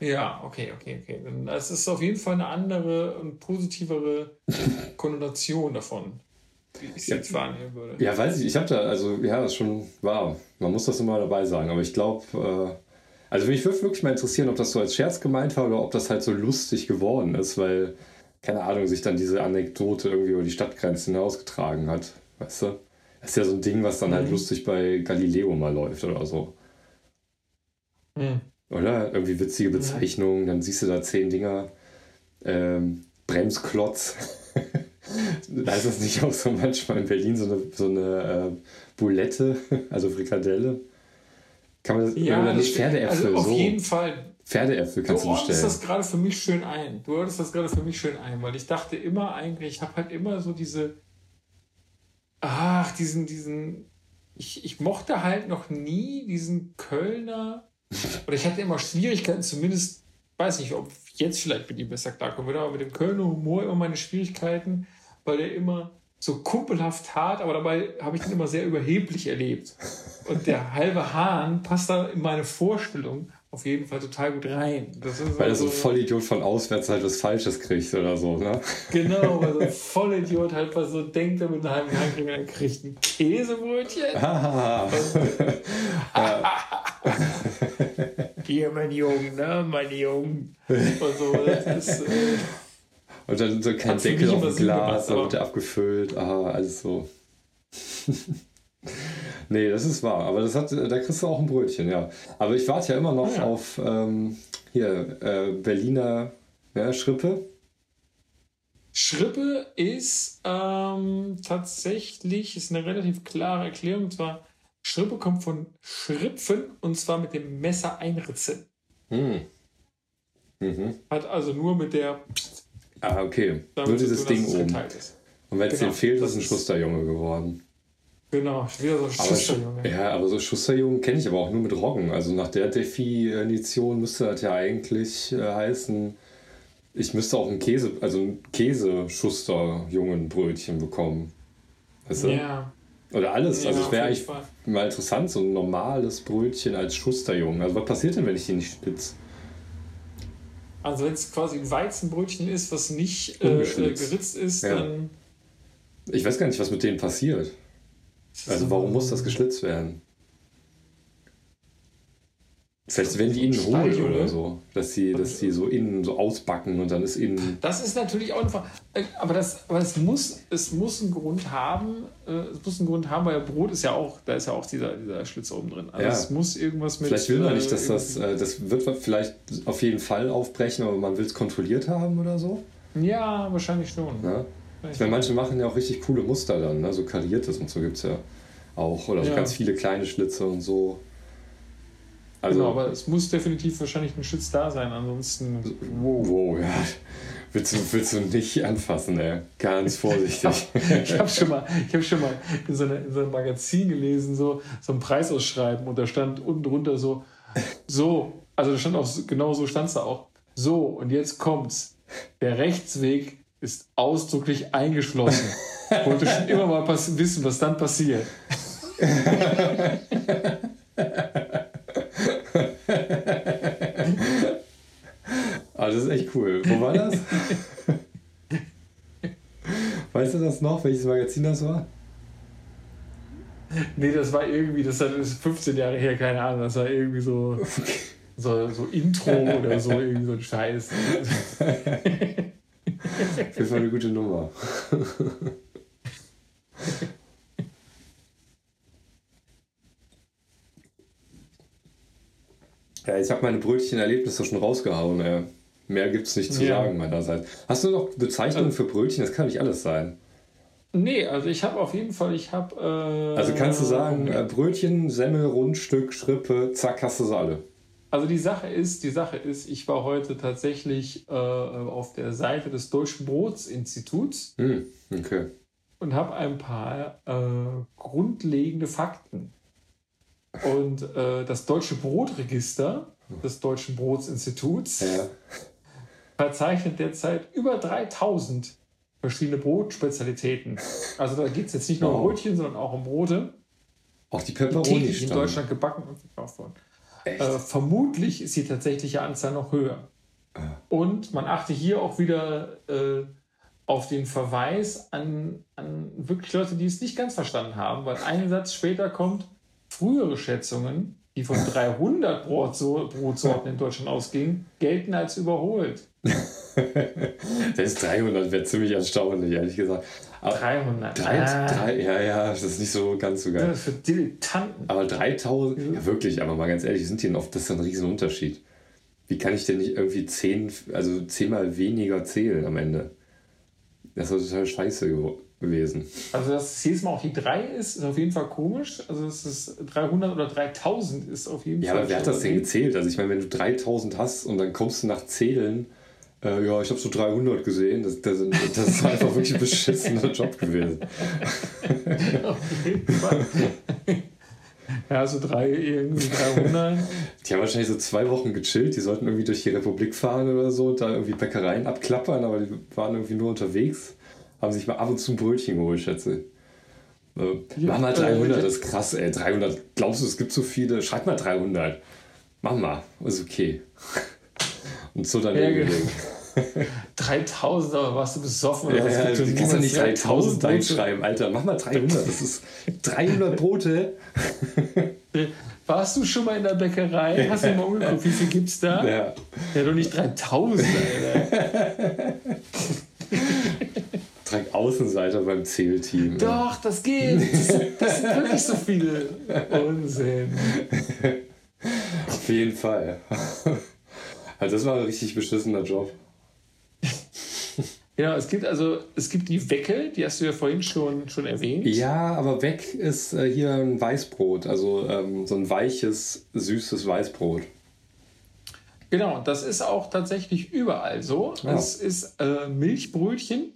Ja, okay, okay, okay. Es ist auf jeden Fall eine andere und positivere Konnotation davon, wie ich es ja. jetzt wahrnehmen würde. Ja, weiß ich. Ich habe da, also, ja, das ist schon wahr. Man muss das immer dabei sagen. Aber ich glaube, äh, also mich würde wirklich mal interessieren, ob das so als Scherz gemeint war oder ob das halt so lustig geworden ist, weil, keine Ahnung, sich dann diese Anekdote irgendwie über die Stadtgrenzen hinausgetragen hat. Weißt du? Das ist ja so ein Ding, was dann halt mhm. halt lustig bei Galileo mal läuft oder so. Mhm. Oder? Irgendwie witzige Bezeichnungen, dann siehst du da zehn Dinger. Ähm, Bremsklotz. da ist das nicht auch so manchmal in Berlin so eine, so eine äh, Boulette, also Frikadelle. Kann man das, ja, oder nicht Pferdeäpfel? Also auf so. jeden Fall. Pferdeäpfel kannst du, du bestellen. Du das gerade für mich schön ein. Du hörst das gerade für mich schön ein, weil ich dachte immer eigentlich, ich habe halt immer so diese, ach, diesen, diesen, ich, ich mochte halt noch nie diesen Kölner oder ich hatte immer Schwierigkeiten, zumindest, weiß nicht, ob jetzt vielleicht mit ihm besser klarkommen würde, aber mit dem Kölner Humor immer meine Schwierigkeiten, weil er immer so kumpelhaft hart, aber dabei habe ich ihn immer sehr überheblich erlebt. Und der halbe Hahn passt da in meine Vorstellung auf jeden Fall total gut rein. weil er so ein Vollidiot von auswärts halt was Falsches kriegt oder so, ne? Genau, weil so ein Vollidiot halt was so denkt, er mit einem Hahn er kriegt ein Käsebrötchen. Hier, mein Junge, ne, mein Junge. Und so, das ist... Äh, und dann so kein Deckel auf dem Glas, dann wird er abgefüllt. Aha, alles so. nee, das ist wahr. Aber das hat, da kriegst du auch ein Brötchen, ja. Aber ich warte ja immer noch ah, ja. auf ähm, hier äh, Berliner ja, Schrippe. Schrippe ist ähm, tatsächlich ist eine relativ klare Erklärung. Und zwar, Schrippe kommt von Schripfen und zwar mit dem Messer einritzen. Hm. Mhm. Hat also nur mit der. Ah, okay. Nur dieses Ding oben. Und wenn es genau, dir fehlt, ist ein Schusterjunge geworden. Genau, wieder so Schusterjunge. ja, aber so Schusterjungen kenne ich aber auch nur mit Roggen. Also nach der Definition müsste das ja eigentlich äh, heißen, ich müsste auch ein Käse, also ein Käseschusterjungenbrötchen bekommen. Weißt du? Ja. Oder alles. Ja, also es wäre eigentlich mal interessant, so ein normales Brötchen als Schusterjungen. Also was passiert denn, wenn ich die nicht spitze? Also wenn es quasi ein Weizenbrötchen ist, was nicht äh, geritzt ist, ja. dann... Ich weiß gar nicht, was mit denen passiert. Also warum muss das geschlitzt werden? Vielleicht werden die innen hohl oder so, dass sie, dass sie so innen so ausbacken und dann ist innen. Das ist natürlich auch einfach. Äh, aber das, aber es muss, es muss einen Grund haben. Äh, es muss einen Grund haben, weil Brot ist ja auch, da ist ja auch dieser, dieser Schlitz oben drin. Also ja. es muss irgendwas mit. Vielleicht will man nicht, dass das, äh, das wird vielleicht auf jeden Fall aufbrechen, aber man will es kontrolliert haben oder so. Ja, wahrscheinlich schon. Ja? Ich meine, manche machen ja auch richtig coole Muster dann, ne? so kariertes und so gibt es ja auch. Oder so ja. ganz viele kleine Schlitze und so. Also, genau, aber es muss definitiv wahrscheinlich ein Schutz da sein, ansonsten. Wow, wow ja. Willst du, willst du nicht anfassen, ey. Ganz vorsichtig. ich habe schon mal, ich hab schon mal in so, eine, in so einem Magazin gelesen, so, so ein Preisausschreiben und da stand unten drunter so, so, also da stand auch, genau so stand es da auch. So, und jetzt kommt's. Der Rechtsweg ist ausdrücklich eingeschlossen. Wollte schon immer mal wissen, was dann passiert. ah, das ist echt cool. Wo war das? weißt du das noch, welches Magazin das war? Nee, das war irgendwie, das ist 15 Jahre her, keine Ahnung, das war irgendwie so, so, so Intro oder so, irgendwie so ein Scheiß. Auf jeden Fall eine gute Nummer. Ja, ich habe meine Brötchenerlebnisse schon rausgehauen. Ja. Mehr gibt es nicht zu ja. sagen meinerseits. Hast du noch Bezeichnungen also, für Brötchen? Das kann nicht alles sein. Nee, also ich habe auf jeden Fall, ich habe. Äh, also kannst du sagen, äh, Brötchen, Semmel, Rundstück, Schrippe, zack, hast du sie alle. Also die Sache ist, die Sache ist, ich war heute tatsächlich äh, auf der Seite des Deutschen Brotsinstituts hm, okay. und habe ein paar äh, grundlegende Fakten. Und äh, das Deutsche Brotregister des Deutschen Brotsinstituts ja. verzeichnet derzeit über 3000 verschiedene Brotspezialitäten. Also da geht es jetzt nicht nur um Brötchen, sondern auch um Brote. Auch die Peperoni die in Deutschland gebacken und verkauft worden. Äh, vermutlich ist die tatsächliche Anzahl noch höher. Ah. Und man achte hier auch wieder äh, auf den Verweis an, an wirklich Leute, die es nicht ganz verstanden haben, weil ein Satz später kommt, frühere Schätzungen, die von 300 Brotsorten in Deutschland ausgingen, gelten als überholt. das ist 300 wäre ziemlich erstaunlich, ehrlich gesagt. 300. Drei, ah. drei, ja, ja, das ist nicht so ganz so geil. Das ist für Dilettanten. Aber 3000, ja wirklich, aber mal ganz ehrlich, sind die oft, das ist ein Riesenunterschied. Wie kann ich denn nicht irgendwie zehn, also zehnmal weniger zählen am Ende? Das ist total scheiße gewesen. Also, dass es jedes Mal auch die 3 ist, ist auf jeden Fall komisch. Also, dass es 300 oder 3000 ist auf jeden ja, Fall. Ja, aber wer hat das denn gezählt? Also, ich meine, wenn du 3000 hast und dann kommst du nach Zählen äh, ja, ich habe so 300 gesehen. Das, das, das ist einfach wirklich ein beschissener Job gewesen. Auf jeden Fall. Ja, so drei, irgendwie 300. Die haben wahrscheinlich so zwei Wochen gechillt. Die sollten irgendwie durch die Republik fahren oder so und da irgendwie Bäckereien abklappern, aber die waren irgendwie nur unterwegs. Haben sich mal ab und zu ein Brötchen geholt, schätze ich. Äh, mach mal 300, das ist krass, ey. 300. Glaubst du, es gibt so viele? Schreib mal 300. Mach mal, ist okay. Und so dann ja, genau. 3000, aber warst du besoffen? Ja, ja, du kannst ja nicht 3000 einschreiben, Alter. Mach mal 300. Das ist 300 Brote. Warst du schon mal in der Bäckerei? Hast du mal umgeguckt, wie viel gibt's da? Ja. Ja, doch nicht 3000, Alter. Außenseiter beim Zählteam. Doch, das geht. Das sind, das sind wirklich so viele. Unsinn. Auf jeden Fall. Also das war ein richtig beschissener Job. Genau, es gibt also, es gibt die Wecke, die hast du ja vorhin schon, schon erwähnt. Ja, aber Weck ist äh, hier ein Weißbrot, also ähm, so ein weiches, süßes Weißbrot. Genau, das ist auch tatsächlich überall so. Ja. Es ist äh, Milchbrötchen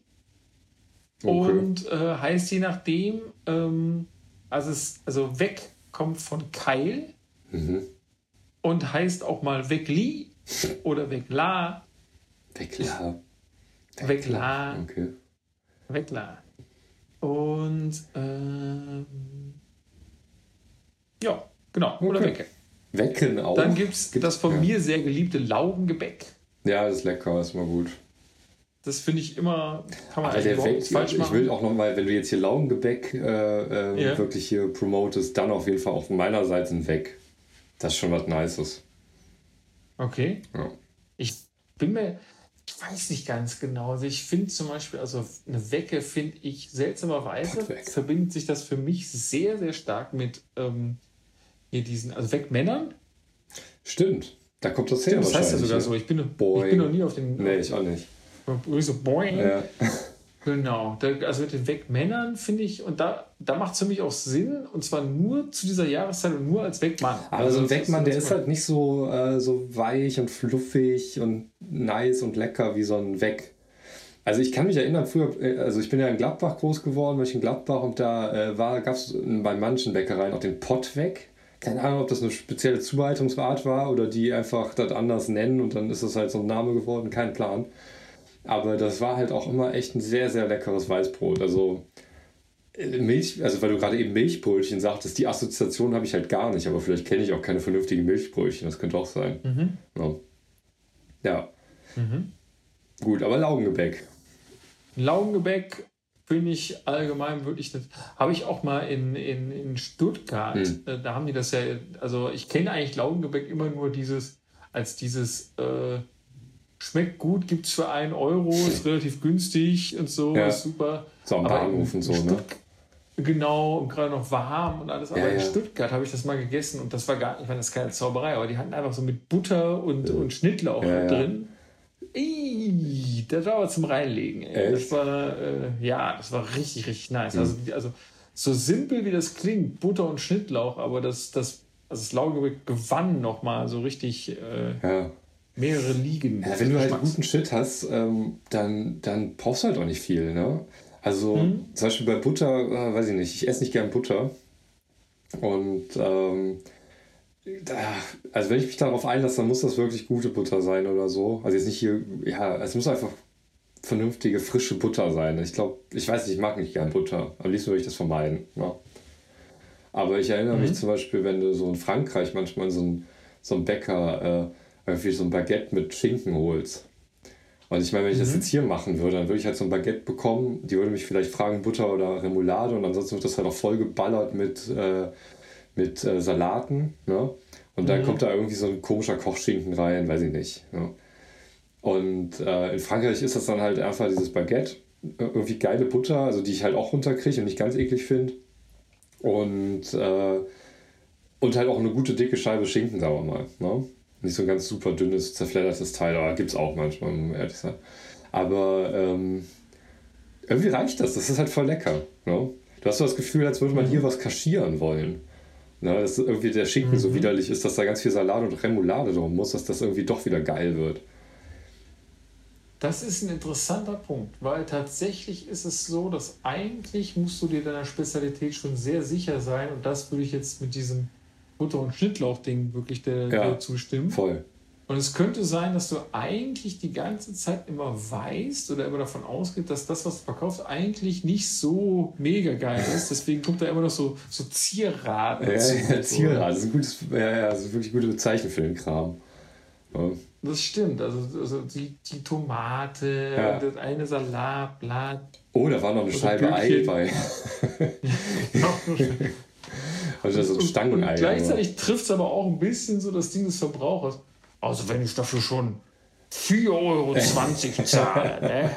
okay. und äh, heißt je nachdem, ähm, also, es, also Weck kommt von Keil mhm. und heißt auch mal Weckli oder Weckla. Weckla. Wegla. Okay. Wegla. Und ähm, ja, genau. Okay. Oder Wecke. Wecken auch. Dann gibt es das von mir sehr geliebte Laugengebäck. Ja, das ist lecker, ist mal gut. Das finde ich immer, kann man eigentlich Weck, falsch machen. Ich will auch nochmal, wenn du jetzt hier Laugengebäck äh, äh, ja. wirklich hier promotest, dann auf jeden Fall auch von meiner Seite ein Weg. Das ist schon was Nices. Okay. Ja. Ich bin mir, ich weiß nicht ganz genau. Also ich finde zum Beispiel, also eine Wecke finde ich seltsamerweise verbindet sich das für mich sehr, sehr stark mit ähm, hier diesen, also Wegmännern. Stimmt. Da kommt das her. Das heißt ja sogar so. Ich bin, ich bin noch nie auf den. Nee, ich auch nicht. So boing. Ja. Genau, also mit den Wegmännern finde ich, und da, da macht es für mich auch Sinn, und zwar nur zu dieser Jahreszeit und nur als Wegmann. Aber also so ein Wegmann, der ist halt nicht so, äh, so weich und fluffig und nice und lecker wie so ein Weg. Also ich kann mich erinnern, früher, äh, also ich bin ja in Gladbach groß geworden, ich in Gladbach und da äh, gab es bei manchen Bäckereien auch den Pott weg. Keine Ahnung, ob das eine spezielle Zubereitungsart war oder die einfach das anders nennen und dann ist das halt so ein Name geworden, kein Plan. Aber das war halt auch immer echt ein sehr, sehr leckeres Weißbrot. Also äh, Milch, also weil du gerade eben Milchbrötchen sagtest, die Assoziation habe ich halt gar nicht, aber vielleicht kenne ich auch keine vernünftigen Milchbrötchen, das könnte auch sein. Mhm. Ja. ja. Mhm. Gut, aber Laugengebäck. Laugengebäck finde ich allgemein wirklich, habe ich auch mal in, in, in Stuttgart, hm. Äh, da haben die das ja, also ich kenne eigentlich Laugengebäck immer nur dieses, als dieses, äh, schmeckt gut, gibt es für einen Euro, ist relativ günstig und so, ja. ist super. So am Bahnhof und so, ne? Genau, und gerade noch warm und alles. Aber Ja, in ja. Stuttgart habe ich das mal gegessen und das war gar nicht, ich meine, das ist keine Zauberei, aber die hatten einfach so mit Butter und, und Schnittlauch drin. Ih, das war aber zum Reinlegen. Ey. Das Echt? war, äh, ja, das war richtig, richtig nice. Mhm. Also, also so simpel wie das klingt, Butter und Schnittlauch, aber das, das, also das Laugengebäck gewann nochmal so richtig äh, Ja. Mehrere Ligen. Ja, wenn du halt guten Shit hast, ähm, dann, dann brauchst du halt auch nicht viel, ne? Also Mhm. zum Beispiel bei Butter, äh, weiß ich nicht, ich esse nicht gern Butter. Und ähm, da, also wenn ich mich darauf einlasse, dann muss das wirklich gute Butter sein oder so. Also jetzt nicht hier, ja, es muss einfach vernünftige, frische Butter sein. Ich glaube, ich weiß nicht, ich mag nicht gern Butter. Am liebsten würde ich das vermeiden. Ja. Aber ich erinnere mich zum Beispiel, wenn du so in Frankreich manchmal so ein, so ein Bäcker äh, irgendwie so ein Baguette mit Schinken holst. Und ich meine, wenn ich das jetzt hier machen würde, dann würde ich halt so ein Baguette bekommen, die würde mich vielleicht fragen, Butter oder Remoulade und ansonsten wird das halt auch voll geballert mit, äh, mit äh, Salaten. Ne? Und dann kommt da irgendwie so ein komischer Kochschinken rein, weiß ich nicht. Ne? Und äh, in Frankreich ist das dann halt einfach dieses Baguette, äh, irgendwie geile Butter, also die ich halt auch runterkriege und nicht ganz eklig finde. Und, äh, und halt auch eine gute dicke Scheibe Schinken, sagen wir mal. Ne? Nicht so ein ganz super dünnes, zerfleddertes Teil, aber gibt es auch manchmal, um ehrlich zu sein. Aber ähm, irgendwie reicht das, das ist halt voll lecker. Ne? Du hast so das Gefühl, als würde man hier was kaschieren wollen. Ne? Dass irgendwie der Schinken so widerlich ist, dass da ganz viel Salat und Remoulade drum muss, dass das irgendwie doch wieder geil wird. Das ist ein interessanter Punkt, weil tatsächlich ist es so, dass eigentlich musst du dir deiner Spezialität schon sehr sicher sein und das würde ich jetzt mit diesem Butter- und Schnittlauch-Ding wirklich der, Ja. der zustimmen. Voll. Und es könnte sein, dass du eigentlich die ganze Zeit immer weißt oder immer davon ausgeht, dass das, was du verkaufst, eigentlich nicht so mega geil ist. Deswegen kommt da immer noch so, so Zierraten. Ja, dazu. ja, Zierrad, das ist ein gutes, ja, ja, das ist wirklich gute Bezeichnung für den Kram. Ja. Das stimmt. Also, also die, die Tomate, Ja. das eine Salatblatt. Oh, da war noch eine Scheibe Ei bei. Also so ein Und Stangenei. gleichzeitig trifft es aber auch ein bisschen so das Ding des Verbrauchers. Also wenn ich dafür schon 4,20 Euro zahle, ne?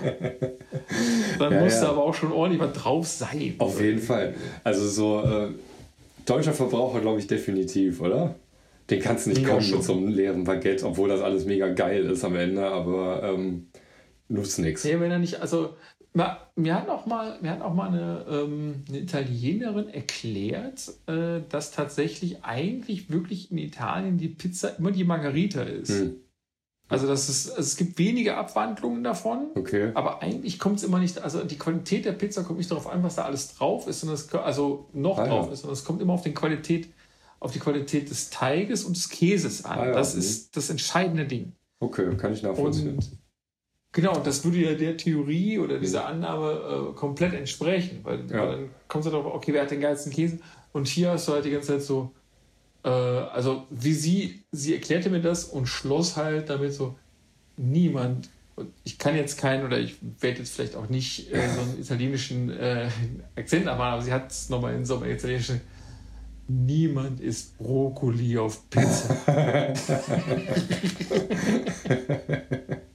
dann Ja, muss ja. da aber auch schon ordentlich was drauf sein. Auf jeden Fall. Also so äh, deutscher Verbraucher, glaube ich, definitiv, oder? Den kannst du nicht Ja, kommen schon. mit so einem leeren Baguette, obwohl das alles mega geil ist am Ende, aber ähm, nutzt nichts. Nee, wenn er nicht, also mir hat auch mal, mir hat auch mal eine, ähm, eine Italienerin erklärt, äh, dass tatsächlich eigentlich wirklich in Italien die Pizza immer die Margarita ist. Hm. Also, dass es, also es gibt wenige Abwandlungen davon. Okay. Aber eigentlich kommt es immer nicht, also die Qualität der Pizza kommt nicht darauf an, was da alles drauf ist, sondern es, also noch Ah, ja. drauf ist, sondern es kommt immer auf, den Qualität, auf die Qualität des Teiges und des Käses an. Ah, ja. Das Mhm. ist das entscheidende Ding. Okay, kann ich nachvollziehen. Und genau, und das würde ja der Theorie oder dieser Annahme äh, komplett entsprechen, weil, Ja. weil dann kommst du darauf, okay, wer hat den geilsten Käse? Und hier hast du halt die ganze Zeit so, äh, also wie sie, sie erklärte mir das und schloss halt damit so, niemand, ich kann jetzt keinen oder ich werde jetzt vielleicht auch nicht äh, so einen italienischen äh, Akzent erfahren, aber sie hat es nochmal in so einem italienischen, niemand isst Brokkoli auf Pizza.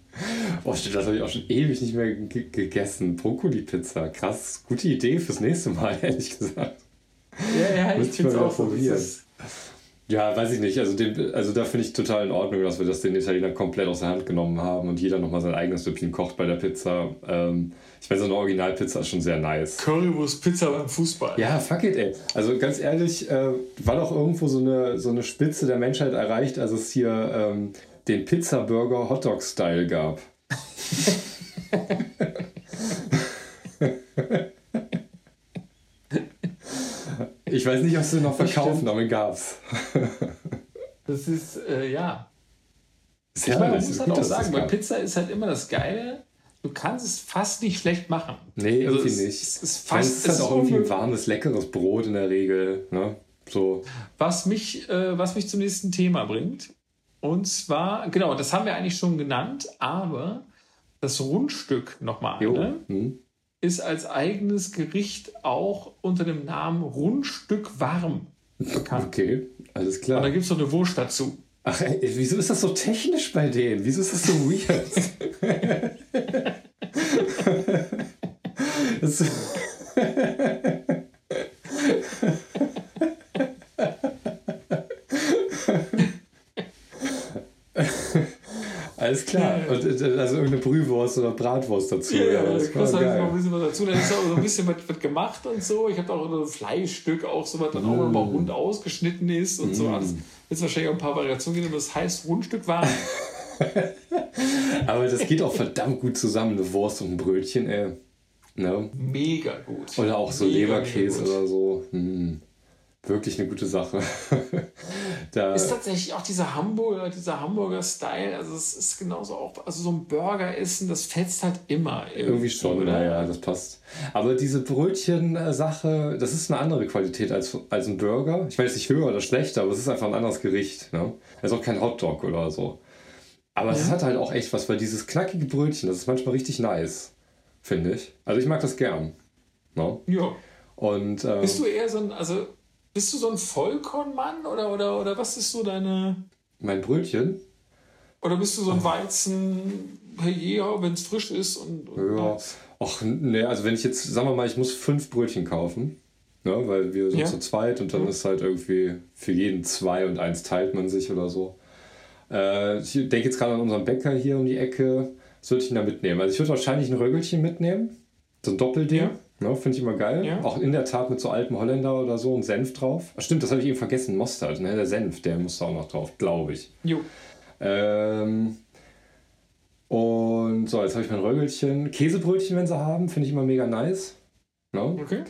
Oh, stimmt, das habe ich auch schon ewig nicht mehr ge gegessen. Brokkoli-Pizza. Krass, gute Idee fürs nächste Mal, ehrlich gesagt. ja, ja, ich Müsste ich finde es auch probieren. Ja, weiß ich nicht. Also, den, also da finde ich total in Ordnung, dass wir das den Italienern komplett aus der Hand genommen haben und jeder nochmal sein eigenes Süppchen kocht bei der Pizza. Ähm, ich meine, so eine Originalpizza ist schon sehr nice. Currywurst Pizza beim Fußball. Ja, fuck it, ey. Also ganz ehrlich, äh, war doch irgendwo so eine, so eine Spitze der Menschheit erreicht, als es hier ähm, den Pizza-Burger Hotdog-Style gab. Ich weiß nicht, ob sie noch verkaufen, aber gab's. Das ist, äh, ja. Sehr Ich meine, man muss halt auch sagen, bei. Pizza ist halt immer das Geile, du kannst es fast nicht schlecht machen. Nee, Also irgendwie es- nicht. es ist fast- es ist halt auch irgendwie ein warmes, leckeres Brot in der Regel. Ne? So. Was mich, äh, was mich zum nächsten Thema bringt. Und zwar, genau, das haben wir eigentlich schon genannt, aber das Rundstück nochmal ne, Hm. ist als eigenes Gericht auch unter dem Namen Rundstück warm bekannt. Okay, alles Und klar. da gibt es noch eine Wurst dazu. Ach, ey, wieso ist das so technisch bei denen? Wieso ist das so weird? das Und, äh, also irgendeine Brühwurst oder Bratwurst dazu. Ja, ja, ja, da das du war halt noch ein bisschen was dazu. Dann ist auch so ein bisschen was, was gemacht und so. Ich habe auch so ein Fleischstück, auch so was dann auch noch mal rund ausgeschnitten ist und so. Alles. Wird wahrscheinlich auch ein paar Variationen geben. Das heißt Rundstück Ware. Aber das geht auch verdammt gut zusammen, eine Wurst und ein Brötchen, ey. Ne? Mega gut. Oder auch so Mega, Leberkäse gut. oder so. Hm. Wirklich eine gute Sache. Ist tatsächlich auch dieser Hamburger, dieser Hamburger-Style, also es ist genauso auch, also so ein Burger essen, das fetzt halt immer. irgendwie schon, oder? naja, das passt. Aber diese Brötchen-Sache, das ist eine andere Qualität als, als ein Burger. Ich weiß nicht höher oder schlechter, aber es ist einfach ein anderes Gericht. Ne? Es ist auch kein Hotdog oder so. Aber es Ja. hat halt auch echt was, weil dieses knackige Brötchen, das ist manchmal richtig nice, finde ich. Also ich mag das gern. Ne? Ja. Und ähm, Bist du eher so ein, also bist du so ein Vollkornmann oder, oder, oder was ist so deine, mein Brötchen, oder bist du so ein Weizen, hey, wenn es frisch ist und, und Ja, ach, nee, also wenn ich jetzt, sagen wir mal, ich muss fünf Brötchen kaufen, ne, weil wir sind Ja. zu zweit und dann ist halt irgendwie für jeden zwei und eins teilt man sich oder so. Äh, ich denke jetzt gerade an unseren Bäcker hier um die Ecke, was würde ich denn da mitnehmen? Also ich würde wahrscheinlich ein Röggelchen mitnehmen, so ein Doppelding, Ja. Ne, finde ich immer geil. Ja. Auch in der Tat mit so altem Holländer oder so und Senf drauf. Ach, stimmt, das habe ich eben vergessen, Mostard, ne, der Senf, der muss da auch noch drauf, glaube ich. Jo. Ähm, und so, jetzt habe ich mein Röggelchen. Käsebrötchen, wenn sie haben, finde ich immer mega nice. Ne? Okay.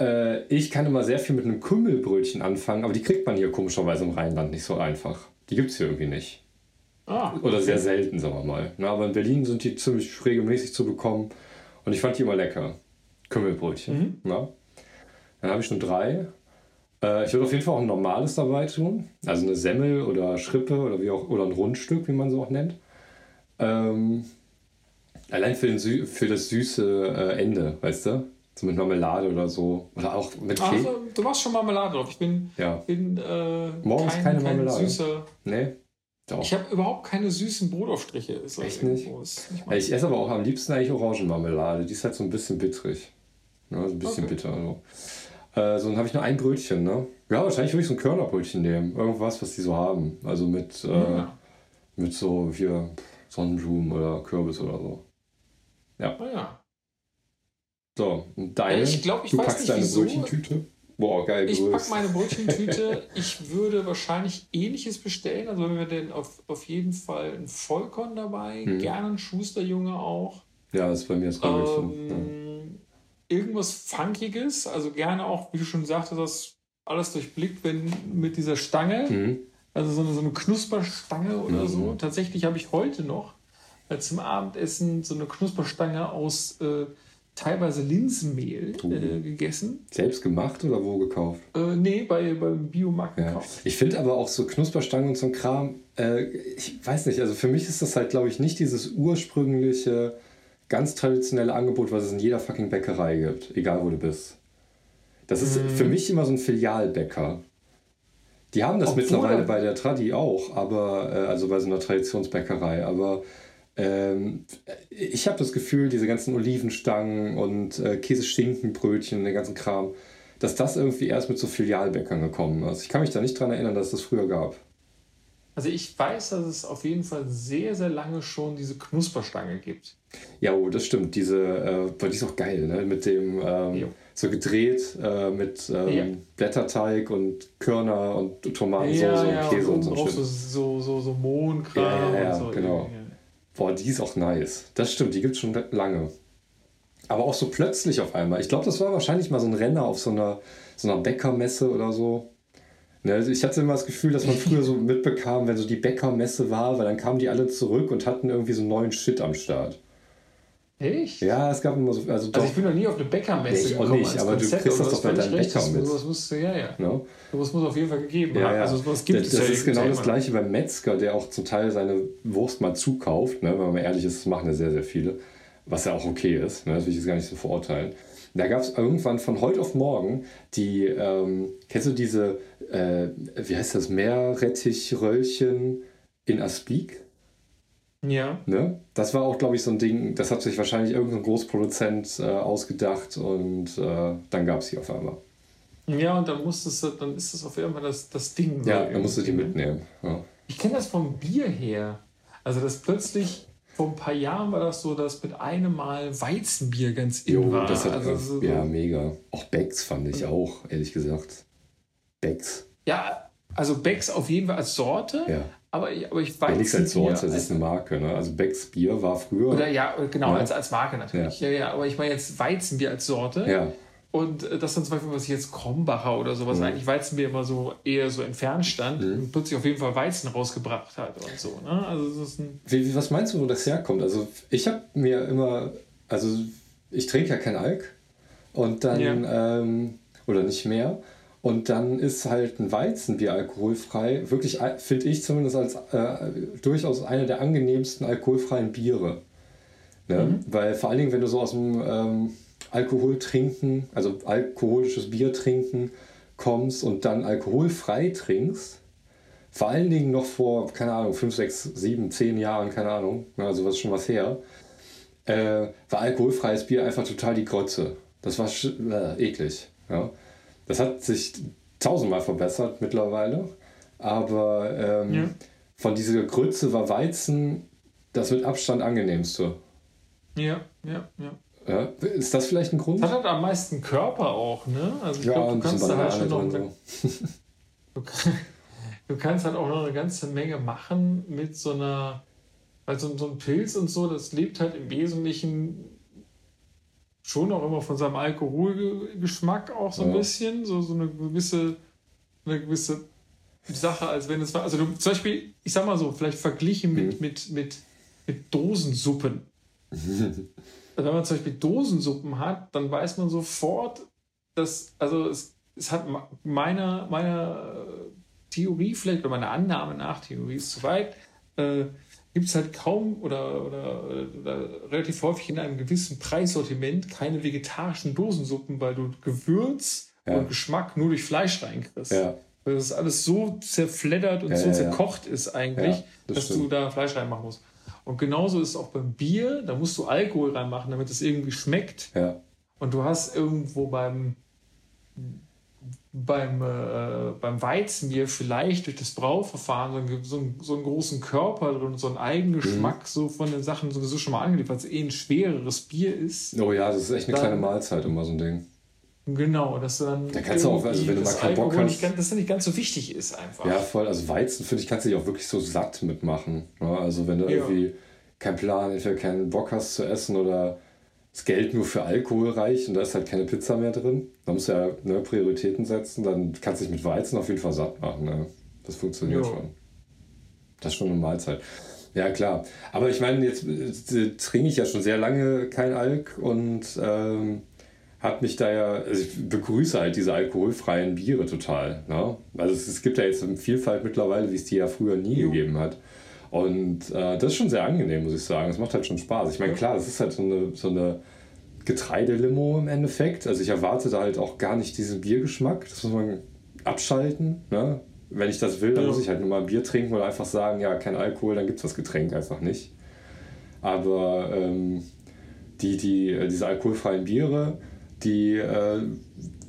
Äh, ich kann immer sehr viel mit einem Kümmelbrötchen anfangen, aber die kriegt man hier komischerweise im Rheinland nicht so einfach. Die gibt es hier irgendwie nicht. Ah, Oder okay. sehr selten, sagen wir mal. Na, aber in Berlin sind die ziemlich regelmäßig zu bekommen. Und ich fand die immer lecker. Kümmelbrötchen. Mhm. Na? Dann habe ich schon drei. Äh, ich würde auf jeden Fall auch ein normales dabei tun. Also eine Semmel oder Schrippe oder, wie auch, oder ein Rundstück, wie man so auch nennt. Ähm, allein für, den Sü für das süße äh, Ende, weißt du? So mit Marmelade oder so. Oder auch mit Käse. Also, du machst schon Marmelade drauf. Ich bin, Ja. bin äh, Morgens kein, keine kein Marmelade. süßer. Nee? Doch. Ich habe überhaupt keine süßen Brotaufstriche. Ist Echt nicht? ist nicht ich esse aber auch am liebsten eigentlich Orangenmarmelade. Die ist halt so ein bisschen bittrig. Ja, so ein bisschen Okay. bitter. So, äh, so dann habe ich nur ein Brötchen, ne? Ja, wahrscheinlich würde ich so ein Körnerbrötchen nehmen. Irgendwas, was die so haben. Also mit, äh, Ja. mit so hier Sonnenblumen oder Kürbis oder so. Ah, ja. So, und deine? Ich glaub, ich du weiß packst nicht, deine wieso. Brötchentüte? Boah, geil, Ich packe meine Brötchentüte. Ich würde wahrscheinlich ähnliches bestellen. Also wenn wir denn auf, auf jeden Fall ein Vollkorn dabei, Mhm. gerne ein Schusterjunge auch. Ja, das ist bei mir das Röggelchen. ja. Irgendwas Funkiges, also gerne auch, wie du schon sagtest, das alles durchblickt, wenn mit dieser Stange, Mhm. also so eine, so eine Knusperstange oder Mhm. so. Tatsächlich habe ich heute noch äh, zum Abendessen so eine Knusperstange aus äh, teilweise Linsenmehl Uh. äh, gegessen. Selbst gemacht oder wo gekauft? Äh, nee, bei, beim Biomarkt Ja. gekauft. Ich finde aber auch so Knusperstangen und so ein Kram, äh, ich weiß nicht, also für mich ist das halt, glaube ich, nicht dieses ursprüngliche, ganz traditionelle Angebot, was es in jeder fucking Bäckerei gibt, egal wo du bist. Das ist Mhm. für mich immer so ein Filialbäcker. Die haben das Obwohl- mittlerweile bei der Tradi auch, aber äh, also bei so einer Traditionsbäckerei, aber ähm, ich habe das Gefühl, diese ganzen Olivenstangen und äh, Käse-Schinkenbrötchen, den ganzen Kram, dass das irgendwie erst mit so Filialbäckern gekommen ist. Ich kann mich da nicht dran erinnern, dass es das früher gab. Also ich weiß, dass es auf jeden Fall sehr, sehr lange schon diese Knusperstange gibt. Ja, oh, das stimmt. Diese, äh, die ist auch geil, ne? Mit dem, ähm, so gedreht, äh, mit ähm, Ja. Blätterteig und Körner und Tomatensauce und Käse und, so ein auch so, so, so, so Mohnkram Ja, ja, ja, und so. genau. Boah, die ist auch nice. Das stimmt, die gibt es schon lange. Aber auch so plötzlich auf einmal. Ich glaube, das war wahrscheinlich mal so ein Renner auf so einer, so einer Bäckermesse oder so. Ne, also ich hatte immer das Gefühl, dass man früher so mitbekam, wenn so die Bäckermesse war, weil dann kamen die alle zurück und hatten irgendwie so neuen Shit am Start. Echt? Ja, es gab immer so. Also, Also ich bin noch nie auf eine Bäckermesse Nee, ich auch gekommen nicht, aber du Konzept, kriegst das doch bei deinem Bäcker das- mit. Sowas muss, ja, ja. ne? Sowas muss auf jeden Fall gegeben Ja, haben. ja. Also sowas gibt das, es das ja ist genau das gleiche beim Metzger, der auch zum Teil seine Wurst mal zukauft. Ne? Wenn man mal ehrlich ist, das machen ja sehr, sehr viele. Was ja auch okay ist. Ne? Das will ich jetzt gar nicht so verurteilen. Da gab es irgendwann von heute auf morgen die, ähm, kennst du diese, äh, wie heißt das, Meerrettichröllchen in Aspik? Ja. Ne? Das war auch, glaube ich, so ein Ding, das hat sich wahrscheinlich irgendein Großproduzent äh, ausgedacht und äh, dann gab es die auf einmal. Ja, und dann musstest du, dann ist das auf einmal das, das Ding. Ja, dann musst du die ne? mitnehmen. Ja. Ich kenne das vom Bier her. Also, dass plötzlich vor ein paar Jahren war das so, dass mit einem Mal Weizenbier ganz in jo, war. Das hat, also, so, ja, mega. Auch Becks fand ich auch, ehrlich gesagt. Becks. Ja, also Becks auf jeden Fall als Sorte. Ja. Aber, aber ich weiß ja, nichts als Sorte, das ist eine Marke. Ne? Also Becks Bier war früher. Oder ja, genau, ja. Als, als Marke natürlich. Ja. ja, ja, aber ich meine jetzt Weizenbier als Sorte. Ja. Und äh, das dann zum Beispiel, was ich jetzt Krombacher oder sowas, mhm. eigentlich Weizenbier immer so eher so entfernt stand mhm. und plötzlich auf jeden Fall Weizen rausgebracht hat und so. Ne? Also das ist ein wie, wie, was meinst du, wo das herkommt? Also ich habe mir immer, also ich trinke ja kein Alk und dann, ja. ähm, oder nicht mehr. Und dann ist halt ein Weizenbier alkoholfrei, wirklich, finde ich zumindest als äh, durchaus einer der angenehmsten alkoholfreien Biere. Ne? Mhm. Weil vor allen Dingen, wenn du so aus dem ähm, Alkohol trinken, also alkoholisches Bier trinken kommst und dann alkoholfrei trinkst, vor allen Dingen noch vor, keine Ahnung, 5, 6, 7, 10 Jahren, keine Ahnung, also was schon was her, äh, war alkoholfreies Bier einfach total die Grotze. Das war äh, eklig. Ja. Das hat sich tausendmal verbessert mittlerweile, aber ähm, ja. von dieser Grütze war Weizen das mit Abstand angenehmst,e Ja, ja, ja. Ja, ist das vielleicht ein Grund? Das hat halt am meisten Körper auch, ne? Also ich ja, glaube, du kannst da halt schon noch. Eine, so. du, kannst halt auch noch eine ganze Menge machen mit so einer. Also so ein Pilz und so, das lebt halt im Wesentlichen schon auch immer von seinem Alkoholgeschmack auch so ein ja. bisschen. So, so eine gewisse, eine gewisse Sache, als wenn es war. Also du, zum Beispiel, ich sag mal so, vielleicht verglichen mit, mhm. mit, mit, mit Dosensuppen. Also wenn man zum Beispiel Dosensuppen hat, dann weiß man sofort, dass, also es, es hat meiner, meiner Theorie vielleicht, oder meiner Annahme nach, Theorie ist zu weit, äh, gibt es halt kaum oder, oder, oder, relativ häufig in einem gewissen Preissortiment keine vegetarischen Dosensuppen, weil du Gewürz ja. und Geschmack nur durch Fleisch reinkriegst. Ja. Weil das alles so zerfleddert und ja, so zerkocht ist eigentlich, das dass stimmt. du da Fleisch reinmachen musst. Und genauso ist es auch beim Bier, da musst du Alkohol reinmachen, damit es irgendwie schmeckt. Ja. Und du hast irgendwo beim, beim, äh, beim Weizenbier vielleicht durch das Brauverfahren so einen, so einen, so einen großen Körper drin, so einen Eigengeschmack mhm. so von den Sachen sowieso schon mal angeliefert, weil es eh ein schwereres Bier ist. Oh ja, das ist echt eine dann, kleine Mahlzeit immer so ein Ding. Genau, dass du dann. Da kannst du auch, also wenn du mal keinen Bock hast. Nicht, dass das nicht ganz so wichtig ist, einfach. Ja, voll. Also Weizen, finde ich, kannst du dich auch wirklich so satt mitmachen. Ne? also wenn du ja. irgendwie keinen Plan, entweder keinen Bock hast zu essen oder das Geld nur für Alkohol reicht und da ist halt keine Pizza mehr drin, dann musst du ja ne, Prioritäten setzen, dann kannst du dich mit Weizen auf jeden Fall satt machen. Ne? Das funktioniert jo. schon. Das ist schon eine Mahlzeit. Ja, klar. Aber ich meine, jetzt äh, trinke ich ja schon sehr lange kein Alk und ähm, hat mich da ja, also ich begrüße halt diese alkoholfreien Biere total. Ne? Also es, es, gibt ja jetzt eine Vielfalt mittlerweile, wie es die ja früher nie jo. gegeben hat. Und äh, das ist schon sehr angenehm, muss ich sagen. Es macht halt schon Spaß. Ich meine, klar, es ist halt so eine, so eine Getreidelimo im Endeffekt. Also ich erwarte da halt auch gar nicht diesen Biergeschmack. Das muss man abschalten. Ne? Wenn ich das will, dann muss ich halt nur mal Bier trinken oder einfach sagen, ja, kein Alkohol, dann gibt es das Getränk einfach nicht. Aber ähm, die, die, äh, diese alkoholfreien Biere, die, äh,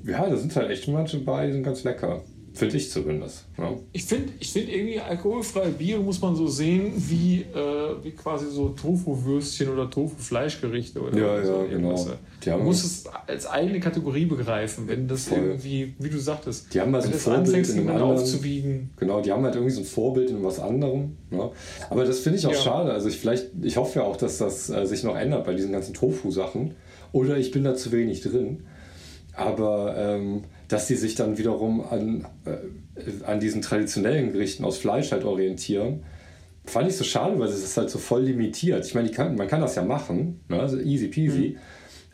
ja, da sind halt echt manche bei, die sind ganz lecker. Finde ich zumindest. Ja. Ich finde ich find irgendwie alkoholfreie Biere muss man so sehen wie, äh, wie quasi so Tofu-Würstchen oder Tofu-Fleischgerichte oder ja, so. Ja, genau. Die haben muss es als eigene Kategorie begreifen, wenn das voll. irgendwie, wie du sagtest, die haben halt wenn so ein Vorbild in anderen, aufzuwiegen. Genau, die haben halt irgendwie so ein Vorbild in was anderem. Ja. Aber das finde ich auch ja. schade. Also ich vielleicht, ich hoffe ja auch, dass das äh, sich noch ändert bei diesen ganzen Tofu-Sachen oder ich bin da zu wenig drin. Aber ähm, dass die sich dann wiederum an, äh, an diesen traditionellen Gerichten aus Fleisch halt orientieren, fand ich so schade, weil es ist halt so voll limitiert. Ich meine, kann, man kann das ja machen, ne? also easy peasy. Mhm.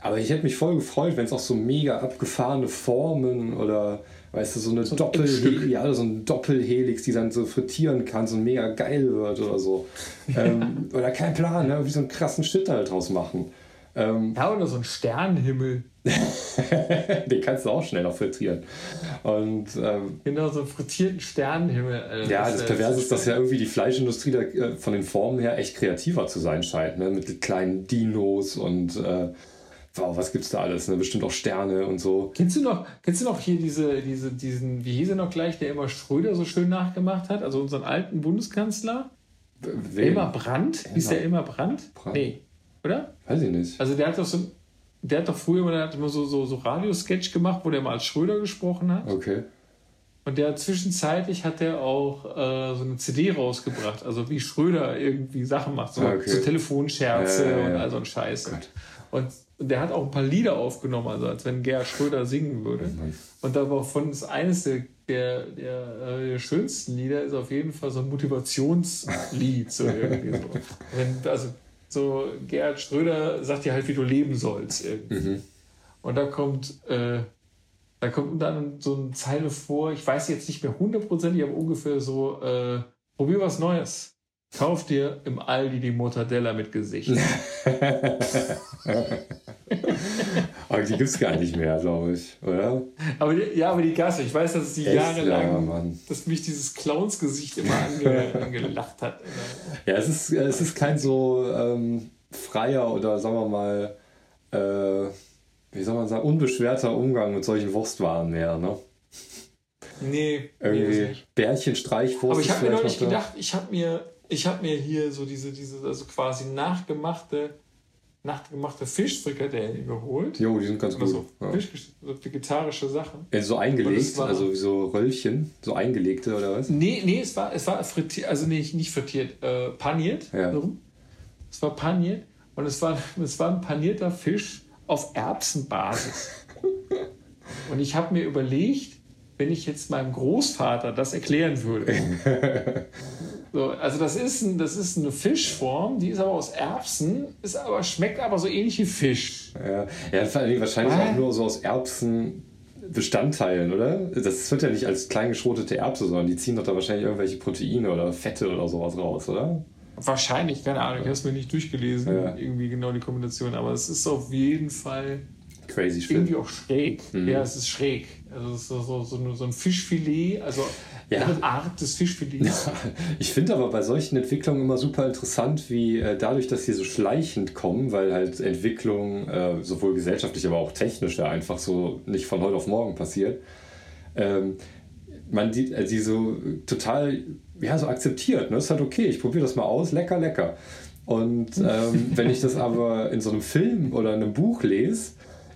Aber ich hätte mich voll gefreut, wenn es auch so mega abgefahrene Formen oder weißt du, so eine so Doppelhelix, ja, so ein Doppelhelix, die dann so frittieren kann, so mega geil wird oder so. ähm, oder kein Plan, ne? wie so einen krassen Shit halt draus machen. Ähm, ja, oder so ein Sternenhimmel. Den kannst du auch schnell noch frittieren. Und, ähm, genau, so einen frittierten Sternenhimmel. Also ja, das, das Perverse ist, dass ja irgendwie die Fleischindustrie da, äh, von den Formen her echt kreativer zu sein scheint. Ne? Mit kleinen Dinos und äh, wow, was gibt's da alles? Ne? Bestimmt auch Sterne und so. Kennst du noch, kennst du noch hier diese, diese, diesen, wie hieß er noch gleich, der immer Schröder so schön nachgemacht hat? Also unseren alten Bundeskanzler? Wen? Elmar Brandt? Hieß der Elmar Brandt? Brandt? Nee, oder? Weiß ich nicht. Also der hat doch so der hat doch früher der hat immer so, so, so Radiosketch gemacht, wo der mal als Schröder gesprochen hat. Okay. Und der zwischenzeitlich hat er auch äh, so eine CD rausgebracht, also wie Schröder irgendwie Sachen macht, so, okay. so Telefonscherze ja, ja, ja. und all so ein Scheiß. Oh und, und der hat auch ein paar Lieder aufgenommen, also als wenn Gerhard Schröder singen würde. Mhm. Und davon ist eines der, der, der, äh, schönsten Lieder ist auf jeden Fall so ein Motivationslied. So irgendwie so. Wenn, also so Gerhard Schröder sagt dir halt, wie du leben sollst. Irgendwie. Mhm. Und da kommt, äh, da kommt dann so eine Zeile vor, ich weiß jetzt nicht mehr hundertprozentig, aber ungefähr so, äh, probier was Neues. Kauf dir im Aldi die Mortadella mit Gesicht. aber die gibt es gar nicht mehr, glaube ich, oder? Aber die, ja, aber die Gasse, ich weiß, dass es die Echt? jahrelang, ja, dass mich dieses Clowns-Gesicht immer ange, angelacht hat. Ja, es ist, es ist kein so ähm, freier oder sagen wir mal, äh, wie soll man sagen, unbeschwerter Umgang mit solchen Wurstwaren mehr, ne? Nee. Irgendwie nee, Bärchenstreichwurst. Aber ich habe mir neulich gedacht, ich habe mir ich habe mir hier so diese, diese also quasi nachgemachte, nachgemachte Fischfrikadellen geholt. Jo, die sind ganz also gut. Ja. Fisch, so vegetarische Sachen. Ja, so eingelegt, war, also so Röllchen, so eingelegte oder was? Nee, nee, es war, es war frittiert, also nee, nicht frittiert, äh, paniert. Ja. Es war paniert und es war, es war ein panierter Fisch auf Erbsenbasis. und ich habe mir überlegt, wenn ich jetzt meinem Großvater das erklären würde. So, also das ist, ein, das ist eine Fischform, die ist aber aus Erbsen, ist aber, schmeckt aber so ähnlich wie Fisch. Ja, ja vor allem wahrscheinlich ah. auch nur so aus Erbsenbestandteilen, oder? Das wird ja nicht als klein geschrotete Erbse, sondern die ziehen doch da wahrscheinlich irgendwelche Proteine oder Fette oder sowas raus, oder? Wahrscheinlich, keine Ahnung, ich habe es mir nicht durchgelesen, ja. irgendwie genau die Kombination, aber es ist auf jeden Fall Crazy irgendwie auch schräg. Mhm. Ja, es ist schräg. Also es ist so, so, so, ein Fischfilet, also ja. eine Art des Fischfilets. Ja. Ich finde aber bei solchen Entwicklungen immer super interessant, wie äh, dadurch, dass sie so schleichend kommen, weil halt Entwicklung äh, sowohl gesellschaftlich, aber auch technisch ja einfach so nicht von heute auf morgen passiert, ähm, man die, äh, die so total ja, so akzeptiert. Ne? ist halt okay, ich probiere das mal aus, lecker, lecker. Und ähm, wenn ich das aber in so einem Film oder in einem Buch lese,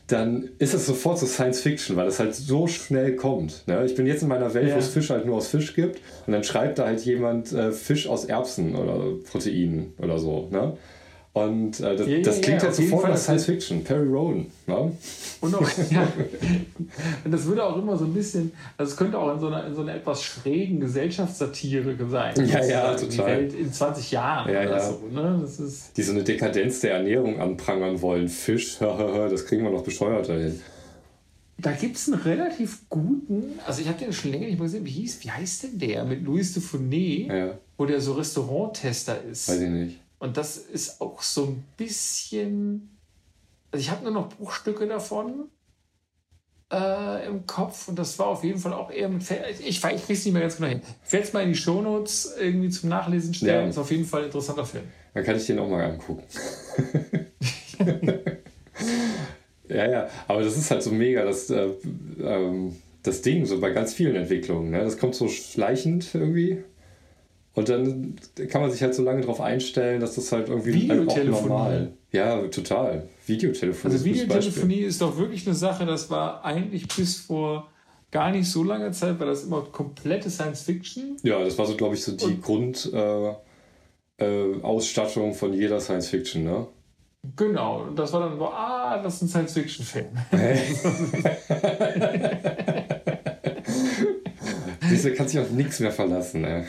dann ist es sofort so Science Fiction, weil es halt so schnell kommt. Ne? Ich bin jetzt in meiner Welt, ja. wo es Fisch halt nur aus Fisch gibt und dann schreibt da halt jemand äh, Fisch aus Erbsen oder Proteinen oder so. Ne? Und äh, das, ja, das, klingt ja, halt sofort nach Science Fiction, Perry Roden. Ne? Und, auch, ja. und das würde auch immer so ein bisschen, also es könnte auch in so einer, in so einer etwas schrägen Gesellschaftssatire sein. Ja, ja, total. Die Welt in 20 Jahren ja, oder ja. so. Ne? Das ist die so eine Dekadenz der Ernährung anprangern wollen. Fisch, das kriegen wir noch bescheuerter hin. Da gibt es einen relativ guten, also ich habe den schon länger nicht mehr gesehen, wie, hieß, wie heißt denn der? Mit Louis de Funès, ja. wo der so Restauranttester ist. Weiß ich nicht. Und das ist auch so ein bisschen. Also ich habe nur noch Bruchstücke davon äh, im Kopf und das war auf jeden Fall auch eher mit. Ich, ich weiß nicht mehr ganz genau hin. Ich werde es mal in die Shownotes irgendwie zum Nachlesen stellen. Ja. Ist auf jeden Fall ein interessanter Film. Dann kann ich den auch mal angucken. ja, ja, aber das ist halt so mega, dass. Äh, ähm, das Ding, so bei ganz vielen Entwicklungen. Ne? Das kommt so schleichend irgendwie. Und dann kann man sich halt so lange darauf einstellen, dass das halt irgendwie halt auch normal. Ja, total. Videotelefonie. Also Videotelefonie ist doch wirklich eine Sache, das war eigentlich bis vor gar nicht so langer Zeit, war das immer komplette Science Fiction. Ja, das war so, glaube ich, so die Grundausstattung äh, äh, von jeder Science Fiction, ne? Genau, und das war dann so, ah, das ist ein Science-Fiction-Film. Diese kann sich auf nichts mehr verlassen, ey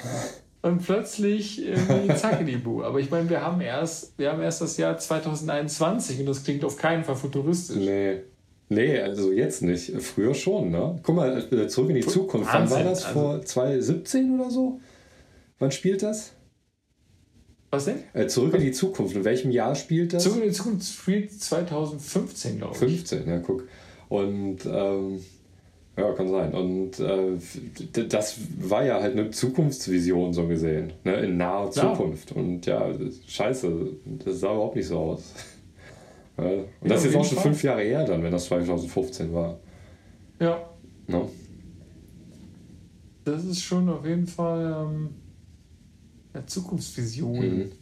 und plötzlich irgendwie Zackelibu. Aber ich meine, wir haben erst, wir haben erst das Jahr 2021 und das klingt auf keinen Fall futuristisch. Nee. Nee, also jetzt nicht. Früher schon, ne? Guck mal, äh, zurück in die Zukunft. Wann war das? Also Vor 2017 oder so? Wann spielt das? Was denn? Äh, zurück in die Zukunft. In welchem Jahr spielt das? Zurück in die Zukunft spielt 2015, glaube ich. 15, ja, guck. Und ähm, ja, kann sein. Und äh, das war ja halt eine Zukunftsvision so gesehen, ne? in naher Zukunft. Ja. Und ja, scheiße, das sah überhaupt nicht so aus. und ja, das ist jetzt auch schon Fall. fünf Jahre her dann, wenn das 2015 war. Ja. No? Das ist schon auf jeden Fall. Ähm Ja, Zukunftsvisionen. Mhm.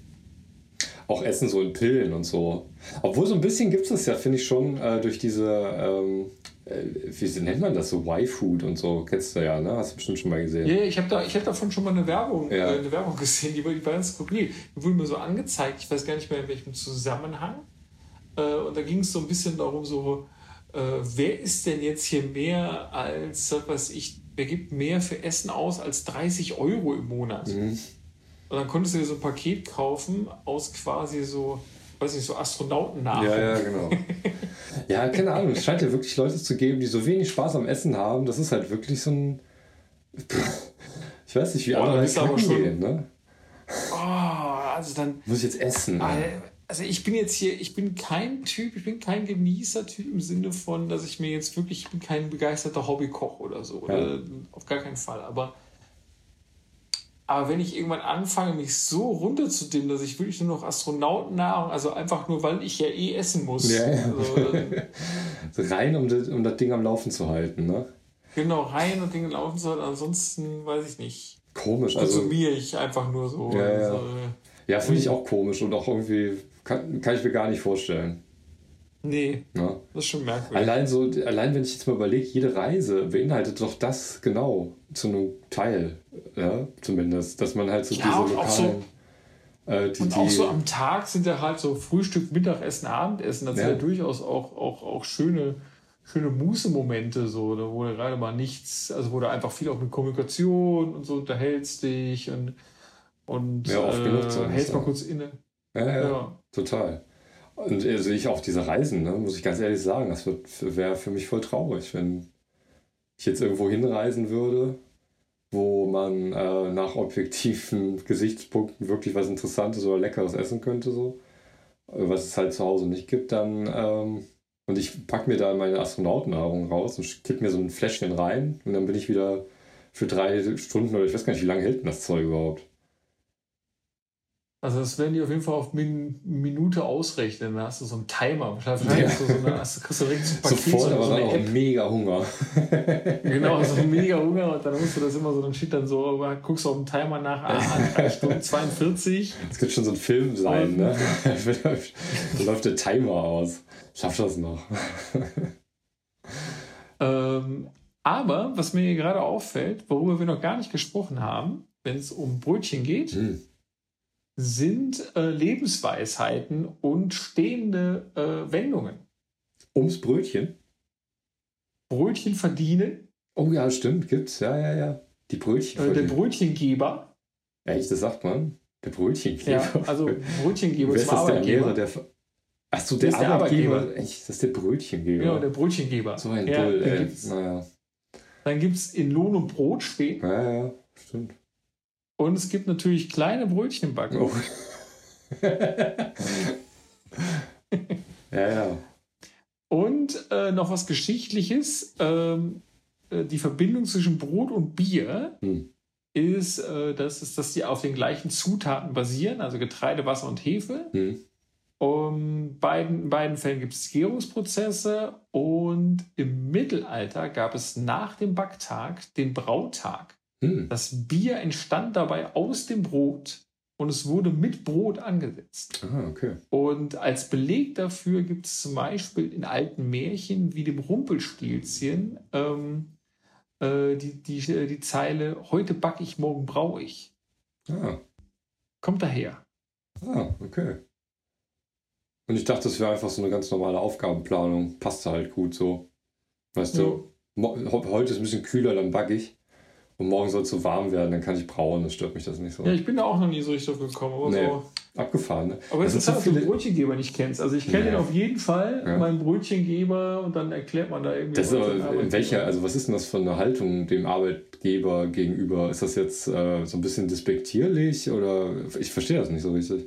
Auch Essen so in Pillen und so. Obwohl so ein bisschen gibt es das ja, finde ich schon, äh, durch diese, ähm, äh, wie nennt man das so, Y-Food und so. Kennst du ja, ne? Hast du bestimmt schon mal gesehen. Ja, yeah, ich habe da, hab davon schon mal eine Werbung, Ja. äh, eine Werbung gesehen, die war, ganz skurril. Die wurde mir so angezeigt, ich weiß gar nicht mehr in welchem Zusammenhang. Äh, und da ging es so ein bisschen darum, so, äh, wer ist denn jetzt hier mehr als, was ich, wer gibt mehr für Essen aus als 30 Euro im Monat? Mhm. Und dann konntest du dir so ein Paket kaufen aus quasi so, weiß nicht, so Astronautennahrung. Ja, ja, genau. ja, keine Ahnung. Es scheint ja wirklich Leute zu geben, die so wenig Spaß am Essen haben. Das ist halt wirklich so ein. Ich weiß nicht, wie Boah, andere halt aber schon- gehen, ne? Oh, also dann Muss ich jetzt essen. ey. Also ich bin jetzt hier, ich bin kein Typ, ich bin kein Genießer-Typ im Sinne von, dass ich mir jetzt wirklich, ich bin kein begeisterter Hobbykoch oder so. Oder auf gar keinen Fall. Aber, aber wenn ich irgendwann anfange, mich so runterzudimmen, dass ich wirklich nur noch Astronautennahrung, also einfach nur, weil ich ja eh essen muss. Ja, ja. Also, So rein, um das, um das Ding am Laufen zu halten, ne? genau, rein und Dinge laufen soll. Ansonsten weiß ich nicht. Komisch. Also, Konsumiere ich einfach nur so. Ja, ja. Also, ja, finde ich auch komisch und auch irgendwie kann, kann ich mir gar nicht vorstellen. Nee, Ne? das ist schon merkwürdig. Allein so, allein wenn ich jetzt mal überlege, jede Reise beinhaltet doch das genau zu einem Teil, ja, zumindest, dass man halt so Ja, diese und auch so- lokalen, äh, die, Und die, auch so am Tag sind ja halt so Frühstück, Mittagessen, Abendessen. Das Ja. sind ja durchaus auch, auch, auch schöne, schöne Muße-Momente, so, da wo du gerade mal nichts, also wo du einfach viel auch mit Kommunikation und so unterhältst dich und, und Ja, oft äh, hältst mal ja. kurz inne. ja, ja, Ja. total. Und sehe ich auch diese Reisen, ne, muss ich ganz ehrlich sagen, das wäre für mich voll traurig, wenn ich jetzt irgendwo hinreisen würde, wo man äh, nach objektiven Gesichtspunkten wirklich was Interessantes oder Leckeres essen könnte, so, äh, was es halt zu Hause nicht gibt, dann ähm, und ich packe mir da meine Astronautennahrung raus und kipp mir so ein Fläschchen rein und dann bin ich wieder für drei Stunden oder ich weiß gar nicht, wie lange hält denn das Zeug überhaupt? Also das werden die auf jeden Fall auf Min Minute ausrechnen. Da hast du so einen Timer. Wahrscheinlich Ja. du so eine, hast du, kriegst du direkt so ein Paket, Sofort, so, aber so eine auch App. mega Hunger. Genau, so mega Hunger und dann musst du das immer so, dann steht dann so, guckst du auf den Timer nach, ah, 3 Stunden 42. Es könnte schon so ein Film sein, ne? da läuft der Timer aus. Schaff das noch. Ähm, aber was mir hier gerade auffällt, worüber wir noch gar nicht gesprochen haben, wenn es um Brötchen geht, Hm. Sind äh, Lebensweisheiten und stehende äh, Wendungen. Ums Brötchen? Brötchen verdienen, Oh ja, stimmt, gibt's. Ja, ja, ja. Die Brötchen. äh, der Brötchengeber, Echt, das sagt man? Der Brötchengeber. ja, also Brötchengeber ist zum das der Arbeitgeber. Lehrer, der. Achso, der, ist der Arbeitgeber. Arbeitgeber. Echt, das ist der Brötchengeber. Genau, der Brötchengeber. so ein ja, Bull, dann ey. gibt's, Naja. dann gibt es in Lohn und Brot stehen Ja, ja, stimmt. Und es gibt natürlich kleine Brötchenbacken. Oh. ja, ja. Und äh, noch was Geschichtliches. Ähm, äh, die Verbindung zwischen Brot und Bier Hm. ist, äh, dass, es, dass die auf den gleichen Zutaten basieren, also Getreide, Wasser und Hefe. Hm. Um, beiden, in beiden Fällen gibt es Gärungsprozesse und im Mittelalter gab es nach dem Backtag den Brautag. Hm. Das Bier entstand dabei aus dem Brot und es wurde mit Brot angesetzt. Ah, okay. Und als Beleg dafür gibt es zum Beispiel in alten Märchen wie dem Rumpelstilzchen ähm, äh, die, die, die Zeile Heute back ich, morgen brau ich. Ah, Kommt daher. ah, okay. Und ich dachte, das wäre einfach so eine ganz normale Aufgabenplanung. Passt halt gut so. Weißt du, mo- ho- heute ist ein bisschen kühler, dann backe ich. Und morgen soll es so warm werden, dann kann ich brauen, das stört mich das nicht so. Ja, ich bin da auch noch nie so richtig drauf gekommen. Aber, Nee. so. Abgefahren, ne? aber Das es ist halt, so dass du Brötchengeber nicht kennst. Also ich kenne Ja. den auf jeden Fall, Ja. meinen Brötchengeber, und dann erklärt man da irgendwie. Das ist was aber in welcher, also was ist denn das für eine Haltung dem Arbeitgeber gegenüber? Ist das jetzt äh, so ein bisschen despektierlich oder ich verstehe das nicht so richtig.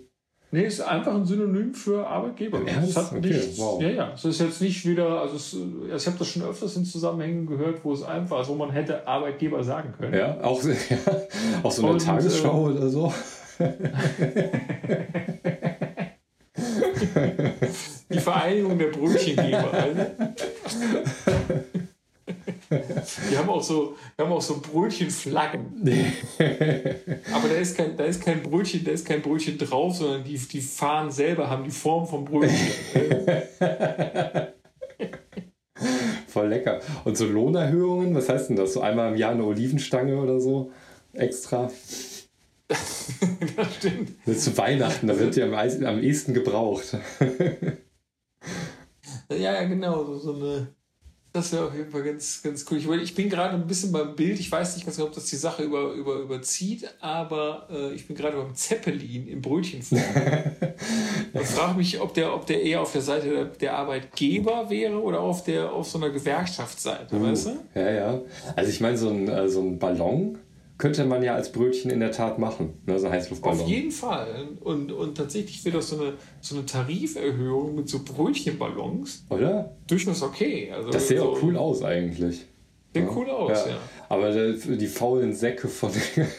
Nee, ist einfach ein Synonym für Arbeitgeber. Im Es hat Okay, nichts, wow. Ja, ja. Es ist jetzt nicht wieder, also es, also ich habe das schon öfters in Zusammenhängen gehört, wo es einfach ist, wo man hätte Arbeitgeber sagen können. Ja, auch, ja, auch so eine Und, Tagesschau oder so. Die Vereinigung der Brötchengeber. Also. Die haben auch so, die haben auch so Brötchenflaggen. Aber da ist kein, da ist kein Brötchen, da ist kein Brötchen drauf, sondern die, die Fahnen selber haben die Form vom Brötchen. Voll lecker. Und so Lohnerhöhungen, was heißt denn das? So einmal im Jahr eine Olivenstange oder so extra? das stimmt. Das zu Weihnachten, da wird ja am, am ehesten gebraucht. ja, ja, genau. So, so eine das wäre auf jeden Fall ganz, ganz cool. Ich, ich bin gerade ein bisschen beim Bild. Ich weiß nicht ganz genau, ob das die Sache über, über, überzieht, aber äh, ich bin gerade beim Zeppelin im Brötchenform. ich frage mich, ob der, ob der eher auf der Seite der, der Arbeitgeber wäre oder auf, der, auf so einer Gewerkschaftsseite, uh, weißt du? Ja, ja. Also ich meine, so ein, äh, so ein Ballon, könnte man ja als Brötchen in der Tat machen, ne, so Heißluftballon. Auf jeden Fall. Und, und tatsächlich wäre das so eine, so eine Tariferhöhung mit so Brötchenballons. Oder? Durchaus okay. Also das sähe so, auch cool aus eigentlich. Sieht ja. cool aus, ja. ja. Aber die, die, faulen Säcke von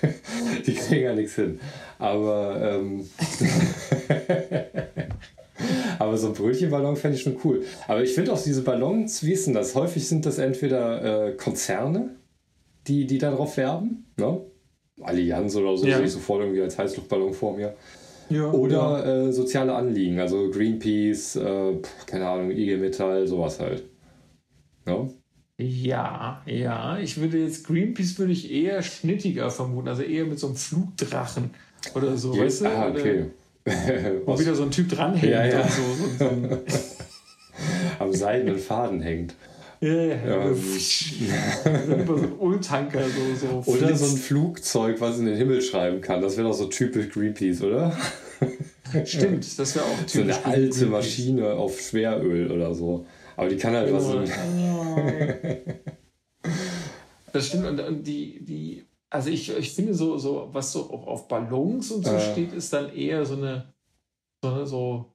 die kriegen ja nichts hin. Aber, ähm, aber so ein Brötchenballon fände ich schon cool. Aber ich finde auch diese Ballons, wie ist denn das? Häufig sind das entweder äh, Konzerne, die, die darauf werben. Ne? Allianz oder so, ja. sehe ich sofort irgendwie als Heißluftballon vor mir. Ja, oder ja. Äh, soziale Anliegen, also Greenpeace, äh, keine Ahnung, IG Metall, sowas halt. Ja? Ja, ja. Ich würde jetzt Greenpeace würde ich eher schnittiger vermuten, also eher mit so einem Flugdrachen oder so, ja, weißt du? Ah, okay. Wo wieder so ein Typ dranhängt ja, ja. und so. so, so Am seidenen Faden hängt. Ja, ja. Über so ein Ultanker so, so Oder so ein Flugzeug, was in den Himmel schreiben kann. Das wäre doch so typisch Greenpeace, oder? Stimmt, das wäre auch typisch. So eine alte Greenpeace. Maschine auf Schweröl oder so. Aber die kann halt was. Das stimmt. Und, und die, die, also ich, ich finde so, so, was so auch auf Ballons und so äh. steht, ist dann eher so eine, so, so,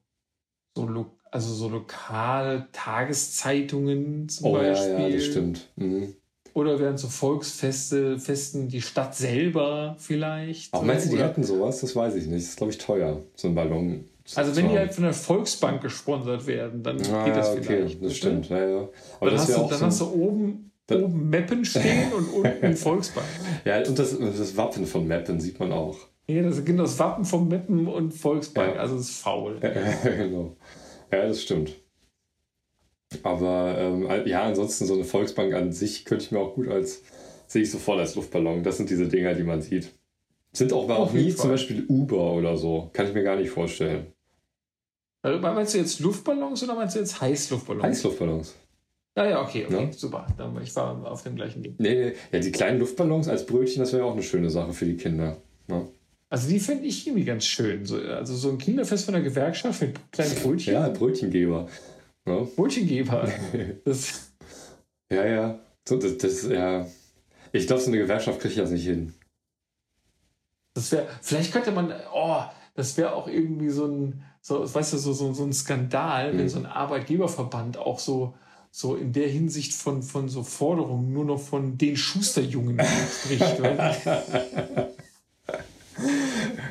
so also so lokal Tageszeitungen zum oh, Beispiel. Ja, ja, das stimmt. Mhm. Oder während so Volksfeste, Festen die Stadt selber vielleicht. Auch meinst du, die hätten sowas? Das weiß ich nicht. Das ist, glaube ich, teuer, so ein Ballon. Also wenn die halt von der Volksbank gesponsert werden, dann ah, geht das okay, vielleicht. Das stimmt, ja, ja. Aber dann, hast du, dann so hast du oben, oben Meppen stehen und unten Volksbank. Ja, und das, das Wappen von Meppen sieht man auch. Ja, das ist genau das Wappen von Meppen und Volksbank. Ja. Also es ist faul. genau. Ja, das stimmt. Aber ähm, ja, ansonsten so eine Volksbank an sich könnte ich mir auch gut als, sehe ich sofort als Luftballon. Das sind diese Dinger, die man sieht. Sind auch, aber auch nie zum Beispiel Uber oder so. Kann ich mir gar nicht vorstellen. Also, meinst du jetzt Luftballons oder meinst du jetzt Heißluftballons? Heißluftballons. Ja, ja, okay, okay, ja? super. Ich war auf dem gleichen Ding. Nee, nee, ja, die kleinen Luftballons als Brötchen, das wäre auch eine schöne Sache für die Kinder. Ja? Also die finde ich irgendwie ganz schön. So, also so ein Kinderfest von der Gewerkschaft mit kleinen Brötchen. Ja, Brötchengeber. Ja. Brötchengeber. Das ja, ja. So, das, das, ja. Ich glaube, so eine Gewerkschaft kriege ich das nicht hin. Das wäre, vielleicht könnte man, oh, das wäre auch irgendwie so ein, so, weißt du, so, so, so ein Skandal, mhm. wenn so ein Arbeitgeberverband auch so, so in der Hinsicht von, von so Forderungen nur noch von den Schusterjungen spricht.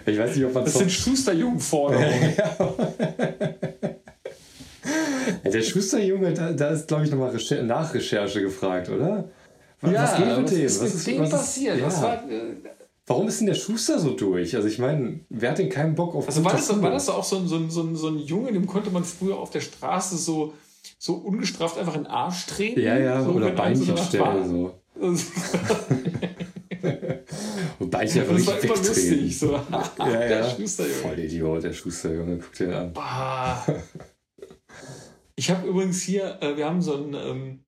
Ich weiß nicht, ob man Das sind Schusterjungen-Forderungen. ja, der Schusterjunge, da, da ist, glaube ich, nochmal Nachrecherche gefragt, oder? Was, ja, was geht mit dem? Was ist mit dem passiert? Ja. War, äh, Warum ist denn der Schuster so durch? Also ich meine, wer hat denn keinen Bock auf Also war das, war das auch so ein, so, ein, so, ein, so ein Junge, dem konnte man früher auf der Straße so, so ungestraft einfach in den Arsch treten? Ja, ja, so, oder Beinchen stellen. So. Wobei ich einfach richtig wegdrehen. Lustig, so. ja, der ja. Schusterjunge. Voll Idiot, der Schusterjunge. Guck dir an. Bah. Ich habe übrigens hier, äh, wir haben so einen, ähm,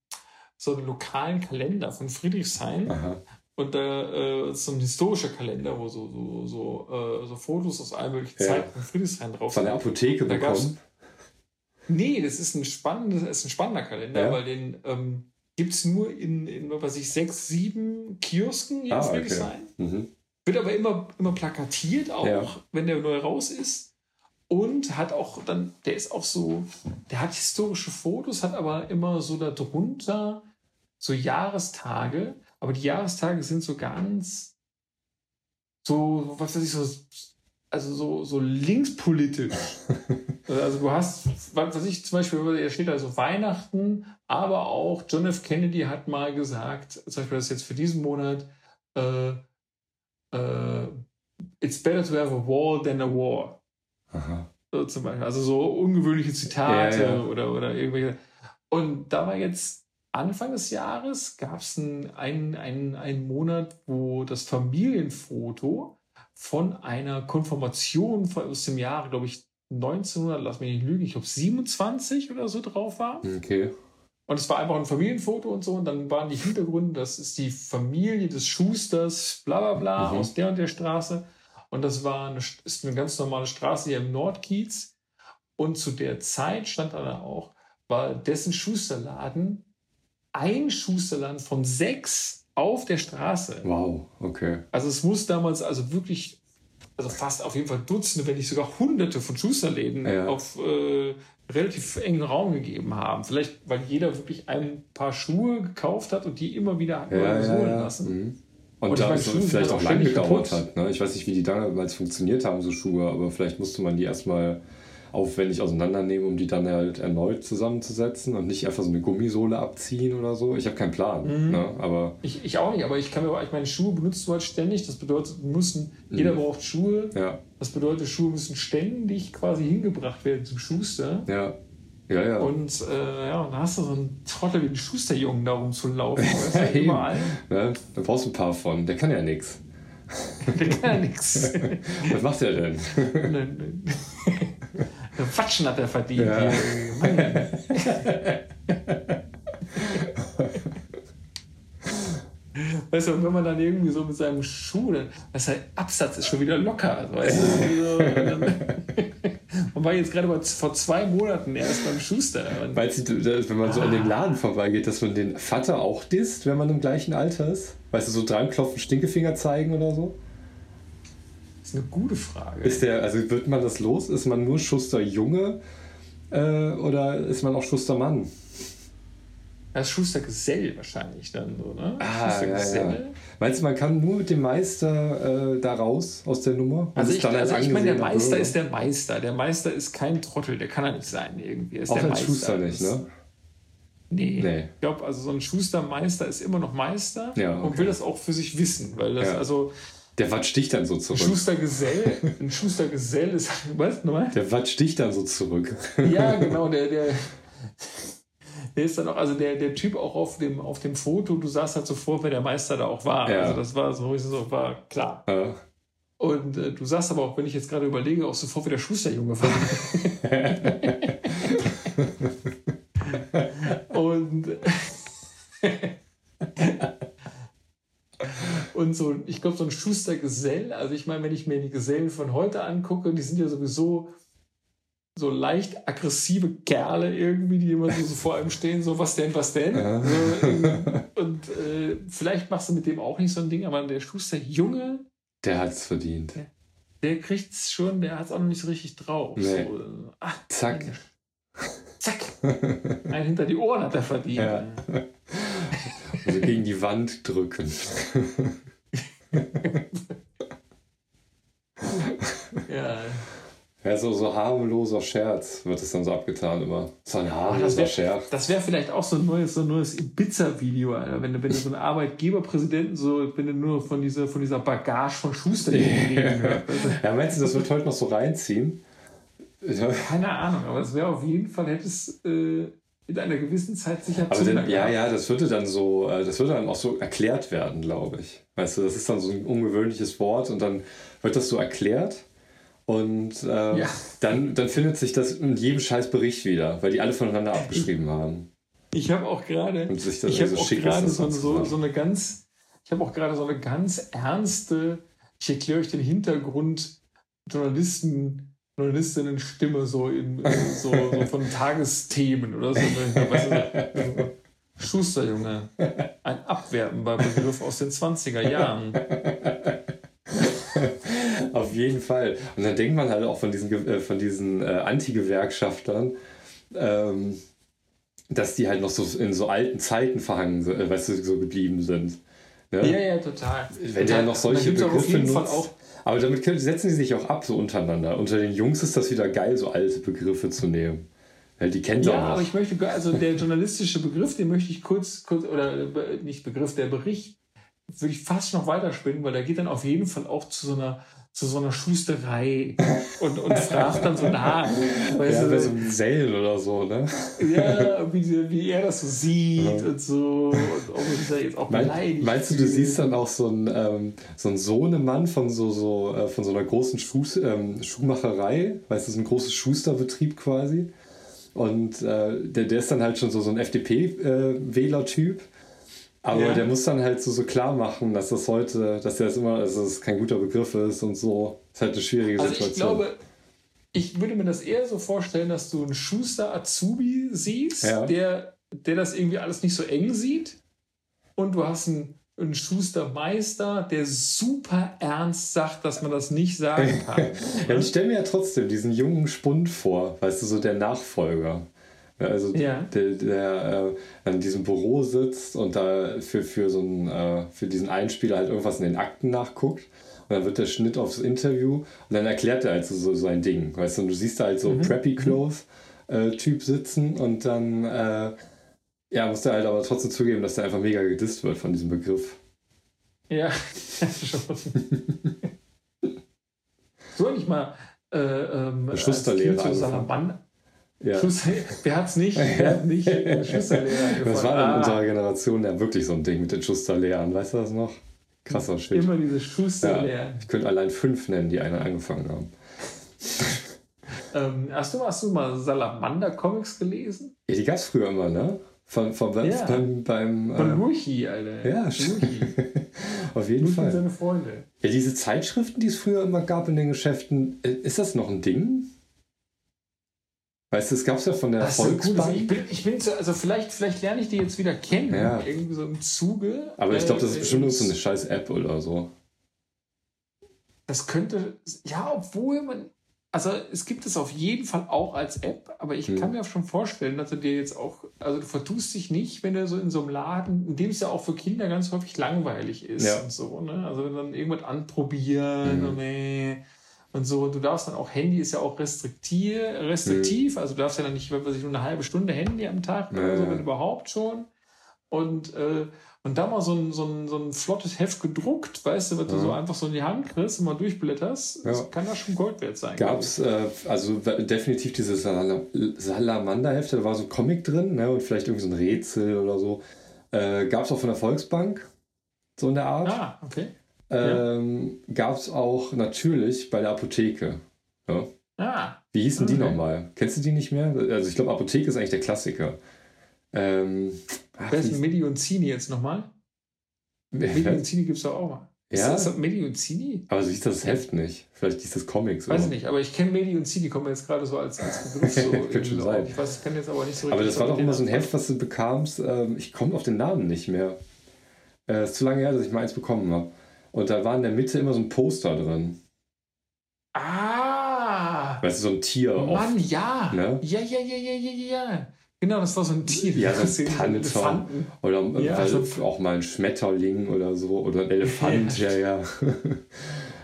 so einen lokalen Kalender von Friedrichshain. Aha. Und da äh, ist so ein historischer Kalender, wo so, so, so, äh, so Fotos aus allen möglichen ja. Zeiten von Friedrichshain drauf sind. Von der Apotheke da bekommen? Nee, das ist ein, spannendes, ist ein spannender Kalender, ja. weil den ähm, gibt es nur in, in, was ich, sechs, sieben Kiosken in ah, Friedrichshain. Okay. Mhm. Wird aber immer, immer plakatiert, auch ja. wenn der neu raus ist. Und hat auch dann, der ist auch so, der hat historische Fotos, hat aber immer so darunter so Jahrestage. Aber die Jahrestage sind so ganz, so, was weiß ich, so, also so, so linkspolitisch. also du hast, was weiß ich, zum Beispiel, da steht also Weihnachten, aber auch John F. Kennedy hat mal gesagt, zum Beispiel das jetzt für diesen Monat, äh, äh, it's better to have a war than a war. Aha. So zum Beispiel. Also so ungewöhnliche Zitate ja, ja. Oder, oder irgendwelche. Und da war jetzt Anfang des Jahres gab es einen, einen, einen Monat, wo das Familienfoto von einer Konfirmation aus dem Jahre, glaube ich, 1900, lass mich nicht lügen, ich glaube 27 oder so drauf war. Okay. Und es war einfach ein Familienfoto und so. Und dann waren die Hintergründe, das ist die Familie des Schusters, bla bla bla, mhm. aus der und der Straße. Und das war eine, ist eine ganz normale Straße hier im Nordkiez. Und zu der Zeit stand da auch, war dessen Schusterladen ein Schusterladen von sechs auf der Straße. Wow, okay. Also es muss damals also wirklich, also fast auf jeden Fall Dutzende, wenn nicht sogar Hunderte von Schusterläden ja. auf äh, relativ engen Raum gegeben haben. Vielleicht, weil jeder wirklich ein paar Schuhe gekauft hat und die immer wieder hat ja, ja, holen lassen. Mhm. Und, und da es vielleicht auch lange gedauert hat. Ne? Ich weiß nicht, wie die damals funktioniert haben, so Schuhe, aber vielleicht musste man die erstmal aufwendig auseinandernehmen, um die dann halt erneut zusammenzusetzen und nicht einfach so eine Gummisohle abziehen oder so. Ich habe keinen Plan. Mhm. Ne? Aber ich, ich auch nicht, aber ich kann mir ich meine, Schuhe benutzt du halt ständig. Das bedeutet, müssen, mhm. jeder braucht Schuhe. Ja. Das bedeutet, Schuhe müssen ständig quasi hingebracht werden zum Schuster. Ja. Ja, ja. Und äh, ja, dann hast du so einen Trottel wie den Schusterjungen da rumzulaufen. Weißt du, überall. Ja, da brauchst du ein paar von. Der kann ja nichts. Der kann ja nichts. Was macht der denn? Quatschen hat er verdient. Ja. Weißt du, wenn man dann irgendwie so mit seinem Schuh, dann, weißt du, Absatz ist schon wieder locker. Weißt du, man war jetzt gerade mal vor zwei Monaten erst beim Schuster. Weißt du, wenn man so an dem Laden vorbeigeht, dass man den Vater auch disst, wenn man im gleichen Alter ist? Weißt du, so dran klopfen, Stinkefinger zeigen oder so? Das ist eine gute Frage. Ist der, also wird man das los? Ist man nur Schuster-Junge äh, oder ist man auch Schuster-Mann? Das ist Schustergesell wahrscheinlich dann so, ne? Ah, ja, ja. Meinst du, man kann nur mit dem Meister äh, da raus aus der Nummer? Also ich, also ich meine, der Meister ist der Meister. Der Meister ist kein Trottel, der kann er nicht sein irgendwie. ist Auch der als Schuster nicht, ne? Nee. nee. Ich glaube, also so ein Schustermeister ist immer noch Meister ja, okay. und will das auch für sich wissen, weil das ja. also der watscht dich dann so zurück. Ein Schustergesell, ein Schustergesell ist, was, nochmal? Der watscht dich dann so zurück. Ja, genau, der, der, der ist dann auch, also der, der Typ auch auf dem, auf dem Foto, du sahst halt so vor, wer der Meister da auch war. Ja. Also das war so, so war klar. Ja. Und äh, du sagst aber auch, wenn ich jetzt gerade überlege, auch sofort wie der Schusterjunge war. Und Und so, ich glaube, so ein Schustergesell, also ich meine, wenn ich mir die Gesellen von heute angucke, die sind ja sowieso so leicht aggressive Kerle irgendwie, die immer so, so vor einem stehen, so was denn, was denn. Ja. So, und äh, vielleicht machst du mit dem auch nicht so ein Ding, aber der Schusterjunge. Der hat es verdient. Der, der kriegt es schon, der hat es auch noch nicht so richtig drauf. Nee. So, ach, Zack. Zack. Ein hinter die Ohren hat er verdient. Ja. Also gegen die Wand drücken. Ja. Ja, so, so harmloser Scherz wird es dann so abgetan immer. So ein harmloser Scherz. Das wäre vielleicht auch so ein neues, so ein neues Ibiza-Video, Alter. Wenn du, wenn du so einen Arbeitgeberpräsidenten so, wenn du nur von dieser, von dieser Bagage von Schuster reden hörst. Ja, meinst du, das wird heute noch so reinziehen? Keine Ahnung, aber es wäre auf jeden Fall, hätte es äh, in einer gewissen Zeit sicher Aber denn, ja, ja, das würde dann so, äh, das würde dann auch so erklärt werden, glaube ich. Weißt du, das ist dann so ein ungewöhnliches Wort und dann wird das so erklärt. Und äh, ja. dann, dann findet sich das in jedem scheiß Bericht wieder, weil die alle voneinander abgeschrieben haben. Ich habe auch gerade, gerade so, so, so eine ganz, ich habe auch gerade so eine ganz ernste, ich erkläre euch den Hintergrund Journalisten Journalistinnen-Stimme so, in, so, so, von Tagesthemen oder so. Weißt du, Schuster, Junge. Ein abwertender Begriff aus den 20er Jahren. Auf jeden Fall. Und dann denkt man halt auch von diesen, äh, von diesen äh, Anti-Gewerkschaftern, ähm, dass die halt noch so in so alten Zeiten verhangen, äh, weißt du, so geblieben sind. Ne? Ja, ja, total. Wenn total. der noch solche Begriffe nutzt. Auch, Aber damit setzen sie sich auch ab, so untereinander. Unter den Jungs ist das wieder geil, so alte Begriffe zu nehmen. Weil die kennt Ja, er aber ich möchte, also der journalistische Begriff, den möchte ich kurz, kurz oder nicht Begriff, der Bericht, würde ich fast noch weiterspinnen, weil der geht dann auf jeden Fall auch zu so einer, zu so einer Schusterei und, und fragt dann so nach. Weißt Ja, du, so einem Sale oder so, ne? ja, wie, wie er das so sieht Ja. und so. Und ob er da jetzt auch Mein, beleidigt. meinst du, du siehst dann auch so einen, ähm, so einen Sohnemann von so, so, äh, von so einer großen Schuh, ähm, Schuhmacherei? Weißt du, so ein großes Schusterbetrieb quasi. Und äh, der, der ist dann halt schon so, so ein FDP-Wähler-Typ. Aber Ja. der muss dann halt so, so klar machen, dass das heute, dass der das immer, dass das kein guter Begriff ist und so. Das ist halt eine schwierige Also Situation. ich glaube, ich würde mir das eher so vorstellen, dass du einen Schuster-Azubi siehst, Ja. der, der das irgendwie alles nicht so eng sieht. Und du hast einen, einen Schustermeister, der super ernst sagt, dass man das nicht sagen kann. Ja, ich stelle mir ja trotzdem diesen jungen Spund vor, weißt du, so der Nachfolger. Also Ja. der, der äh, an diesem Büro sitzt und da für, für, so einen, äh, für diesen Einspieler halt irgendwas in den Akten nachguckt. Und dann wird der Schnitt aufs Interview und dann erklärt er halt so, so sein Ding. Weißt du, und du siehst da halt so Preppy Clothes äh, Typ sitzen und dann äh, ja, muss der halt aber trotzdem zugeben, dass der einfach mega gedisst wird von diesem Begriff. Ja, schon. so nicht mal äh, ähm, als Schusterlehre Kind so angefangen. Salaman- Ja. Schuster, wer hat's nicht? Wer hat nicht einen Schusterlehrer angefangen? Das war in Ah, unserer Generation ja wirklich so ein Ding mit den Schusterlehrern. Weißt du das noch? Krasser Shit. Immer diese Ja, Schusterlehrer. ich könnte allein fünf nennen, die einer angefangen haben. Ähm, hast, du, hast du mal Salamander-Comics gelesen? Ja, die gab es früher immer, ne? Von, von, Ja. beim, beim Von äh, Luchi, Alter. Ja, Luchi. auf jeden Luchi und Fall. seine Freunde. Ja, diese Zeitschriften, die es früher immer gab in den Geschäften, äh, ist das noch ein Ding? Weißt du, es gab es ja von der Das Volksbank. ich bin, ich bin so, also vielleicht, vielleicht lerne ich die jetzt wieder kennen, Ja. irgendwie so im Zuge. aber ich glaube, das ist Äh, bestimmt so eine scheiß App oder so. Das könnte, ja, obwohl man, also es gibt es auf jeden Fall auch als App, aber ich Hm. kann mir auch schon vorstellen, dass du dir jetzt auch, also du vertust dich nicht, wenn du so in so einem Laden, in dem es ja auch für Kinder ganz häufig langweilig ist Ja. und so, ne? Also wenn dann irgendwas anprobieren Mhm. und, äh, und so, du darfst dann auch, Handy ist ja auch restriktiv, restriktiv, also du darfst ja dann nicht, was weiß ich, nur eine halbe Stunde Handy am Tag oder Ja, so, ja. wenn überhaupt schon. Und, äh, und da mal so ein, so, ein, so ein flottes Heft gedruckt, weißt du, was du Ja. so einfach so in die Hand kriegst und mal durchblätterst, Ja. kann das schon Gold wert sein. Gab es äh, also definitiv diese Sala- Salamanderhefte, da war so ein Comic drin ne, und vielleicht irgendwie so ein Rätsel oder so. Äh, Gab es auch von der Volksbank, so in der Art. Ah, okay. Ähm, Gab es auch natürlich bei der Apotheke. Ja. Ah, Wie hießen die Okay. nochmal? Kennst du die nicht mehr? Also ich glaube, Apotheke ist eigentlich der Klassiker. Ähm, ach, wer ist wie denn Medi und Zini jetzt nochmal? Medi und Zini gibt es doch auch mal. Ist Ja? das Medi und Zini? aber so hieß das Heft nicht. Vielleicht hieß das Comics. Weiß ich nicht, aber ich kenne Medi und Zini, kommen mir jetzt gerade so als, als Begriff so. Könnte schon sein. Ich weiß, ich kann jetzt aber nicht so Aber richtig das war doch immer so ein. Heft, was du bekamst. Ähm, ich komme auf den Namen nicht mehr. Äh, ist zu lange her, dass ich mal eins bekommen habe. Und da war in der Mitte immer so ein Poster drin. Ah! Weißt du, so ein Tier. Mann, ja! Ne? Ja, ja, ja, ja, ja, ja, ja. Genau, das war so ein Tier. Ja, so ein das sind Panther. Elefanten. Oder äh, Ja, weil so- auch mal ein Schmetterling oder so. Oder ein Elefant. Ja, Ja.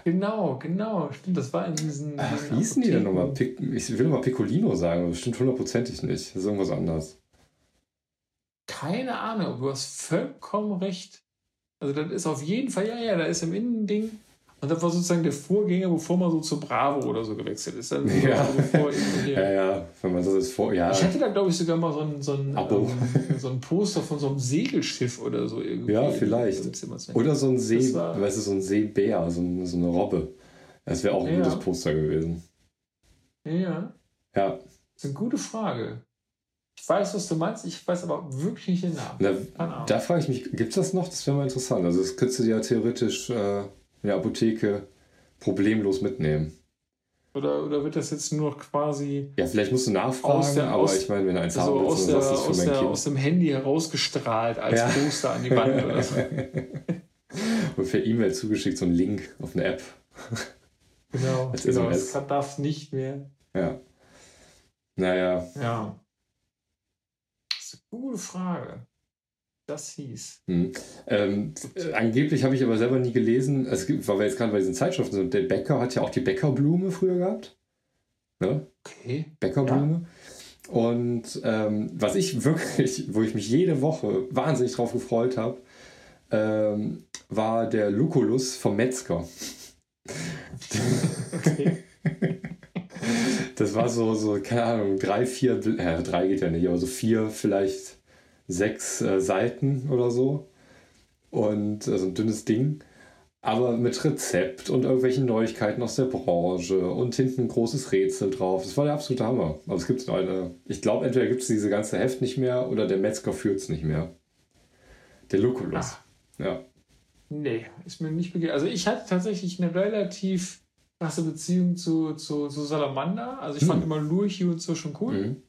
Genau, genau. Stimmt, das war in diesen. Ach, diesen wie hießen die denn nochmal? Ich will mal Piccolino sagen, aber bestimmt hundertprozentig nicht. Das ist irgendwas anderes. Keine Ahnung, du hast vollkommen recht. Also das ist auf jeden Fall, ja, ja, da ist im Innending. Und das war sozusagen der Vorgänger, bevor man so zu Bravo oder so gewechselt ist. Dann so, Ja. bevor irgendwelche- Ja, ja, wenn man das jetzt vor. Ja, Ich hatte da, glaube ich, sogar mal so ein, so, ein, ähm, so ein Poster von so einem Segelschiff oder so irgendwie. Ja, vielleicht. oder so ein See, war- weißt du, so ein Seebär, so, ein, so eine Robbe. Das wäre auch ein Ja. gutes Poster gewesen. Ja, Ja, das ist eine gute Frage. Ich weiß, was du meinst, ich weiß aber wirklich nicht den Namen. Ahnung. da frage ich mich, gibt es das noch? Das wäre mal interessant. Also, das könntest du ja theoretisch äh, in der Apotheke problemlos mitnehmen. Oder, oder wird das jetzt nur noch quasi Ja, vielleicht musst du nachfragen, der- aber aus- ich meine, wenn du eins so haben willst, aus, dann der, du es aus, für mein der, Kind. aus dem Handy herausgestrahlt als Ja. Poster an die Wand oder so. Und per E-Mail zugeschickt, so ein Link auf eine App. Genau, Als genau SMS. das darf nicht mehr. Ja. Naja, Ja. Gute Frage. das hieß. Hm. Ähm, äh, angeblich habe ich aber selber nie gelesen, es gibt, weil wir jetzt gerade bei diesen Zeitschriften sind, der Bäcker hat ja auch die Bäckerblume früher gehabt. Ne? Okay. Bäckerblume. Ja. Und ähm, was ich wirklich, wo ich mich jede Woche wahnsinnig drauf gefreut habe, ähm, war der Lucullus vom Metzger. Okay. Das war so, so, keine Ahnung, drei, vier, äh, drei geht ja nicht, aber so vier, vielleicht sechs äh, Seiten oder so. Und so ein dünnes Ding. Aber mit Rezept und irgendwelchen Neuigkeiten aus der Branche und hinten ein großes Rätsel drauf. Das war der absolute Hammer. Aber es gibt eine. Ich glaube, entweder gibt es diese ganze Heft nicht mehr oder der Metzger führt es nicht mehr. Der Lucullus. Ah. Ja. Nee, ist mir nicht begegnet. Also ich hatte tatsächlich eine relativ krasse Beziehung zu, zu, zu Salamander. Also ich hm. fand immer Lurchi und so schon cool. Mhm.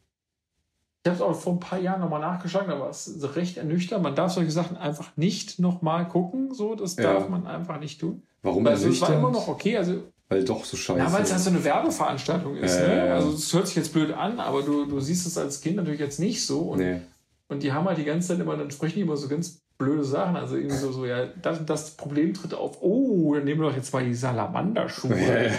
Ich habe es auch vor ein paar Jahren nochmal nachgeschlagen, aber es ist recht ernüchternd. Man darf solche Sachen einfach nicht nochmal gucken. So, das ja. darf man einfach nicht tun. Warum also, Es war immer noch okay. Also, weil doch so scheiße. Ja, weil es halt so eine Werbeveranstaltung ist. Äh, ne? Also es hört sich jetzt blöd an, aber du, du siehst es als Kind natürlich jetzt nicht so. Und, nee. und die haben halt die ganze Zeit immer, dann sprechen die immer so ganz blöde Sachen. Also irgendwie so, so ja, das, das Problem tritt auf. Oh, dann nehmen wir doch jetzt mal die Salamanderschuhe.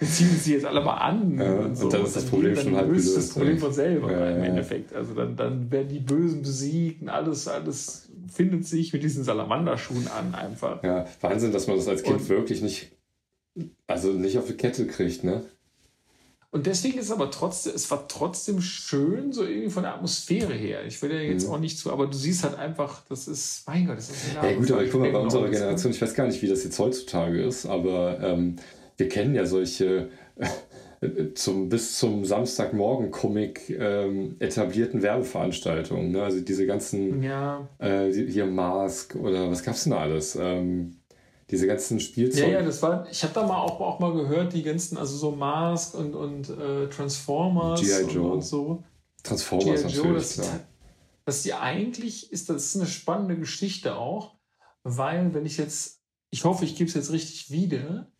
ziehen sie jetzt alle mal an. Ja, und, so. und dann ist das Problem schon halb gelöst. das Problem von selber ja, im Endeffekt. Also dann, dann werden die Bösen besiegt und alles, alles findet sich mit diesen Salamanderschuhen an einfach. Ja, Wahnsinn, dass man das als Kind und, wirklich nicht, also nicht auf die Kette kriegt, ne? Und deswegen ist es aber trotzdem, es war trotzdem schön, so irgendwie von der Atmosphäre her. Ich will ja jetzt mhm. auch nicht zu, aber du siehst halt einfach, das ist, mein Gott, das ist Ja, gut, aber ich guck mal, bei unserer Generation, ich weiß gar nicht, wie das jetzt heutzutage ist, aber ähm, wir kennen ja solche äh, zum, bis zum Samstagmorgen-Comic ähm, etablierten Werbeveranstaltungen. Ne? Also diese ganzen, ja. äh, hier Mask oder was gab's denn da alles? Ähm, diese ganzen Spielzeuge. Ja, ja, das war, ich habe da mal auch, auch mal gehört, die ganzen, also so Mask und, und äh, Transformers. Und, und, so. Transformers. Joe, das, klar. dass die eigentlich ist, das ist eine spannende Geschichte auch, weil wenn ich jetzt, ich hoffe, ich gebe es jetzt richtig wieder,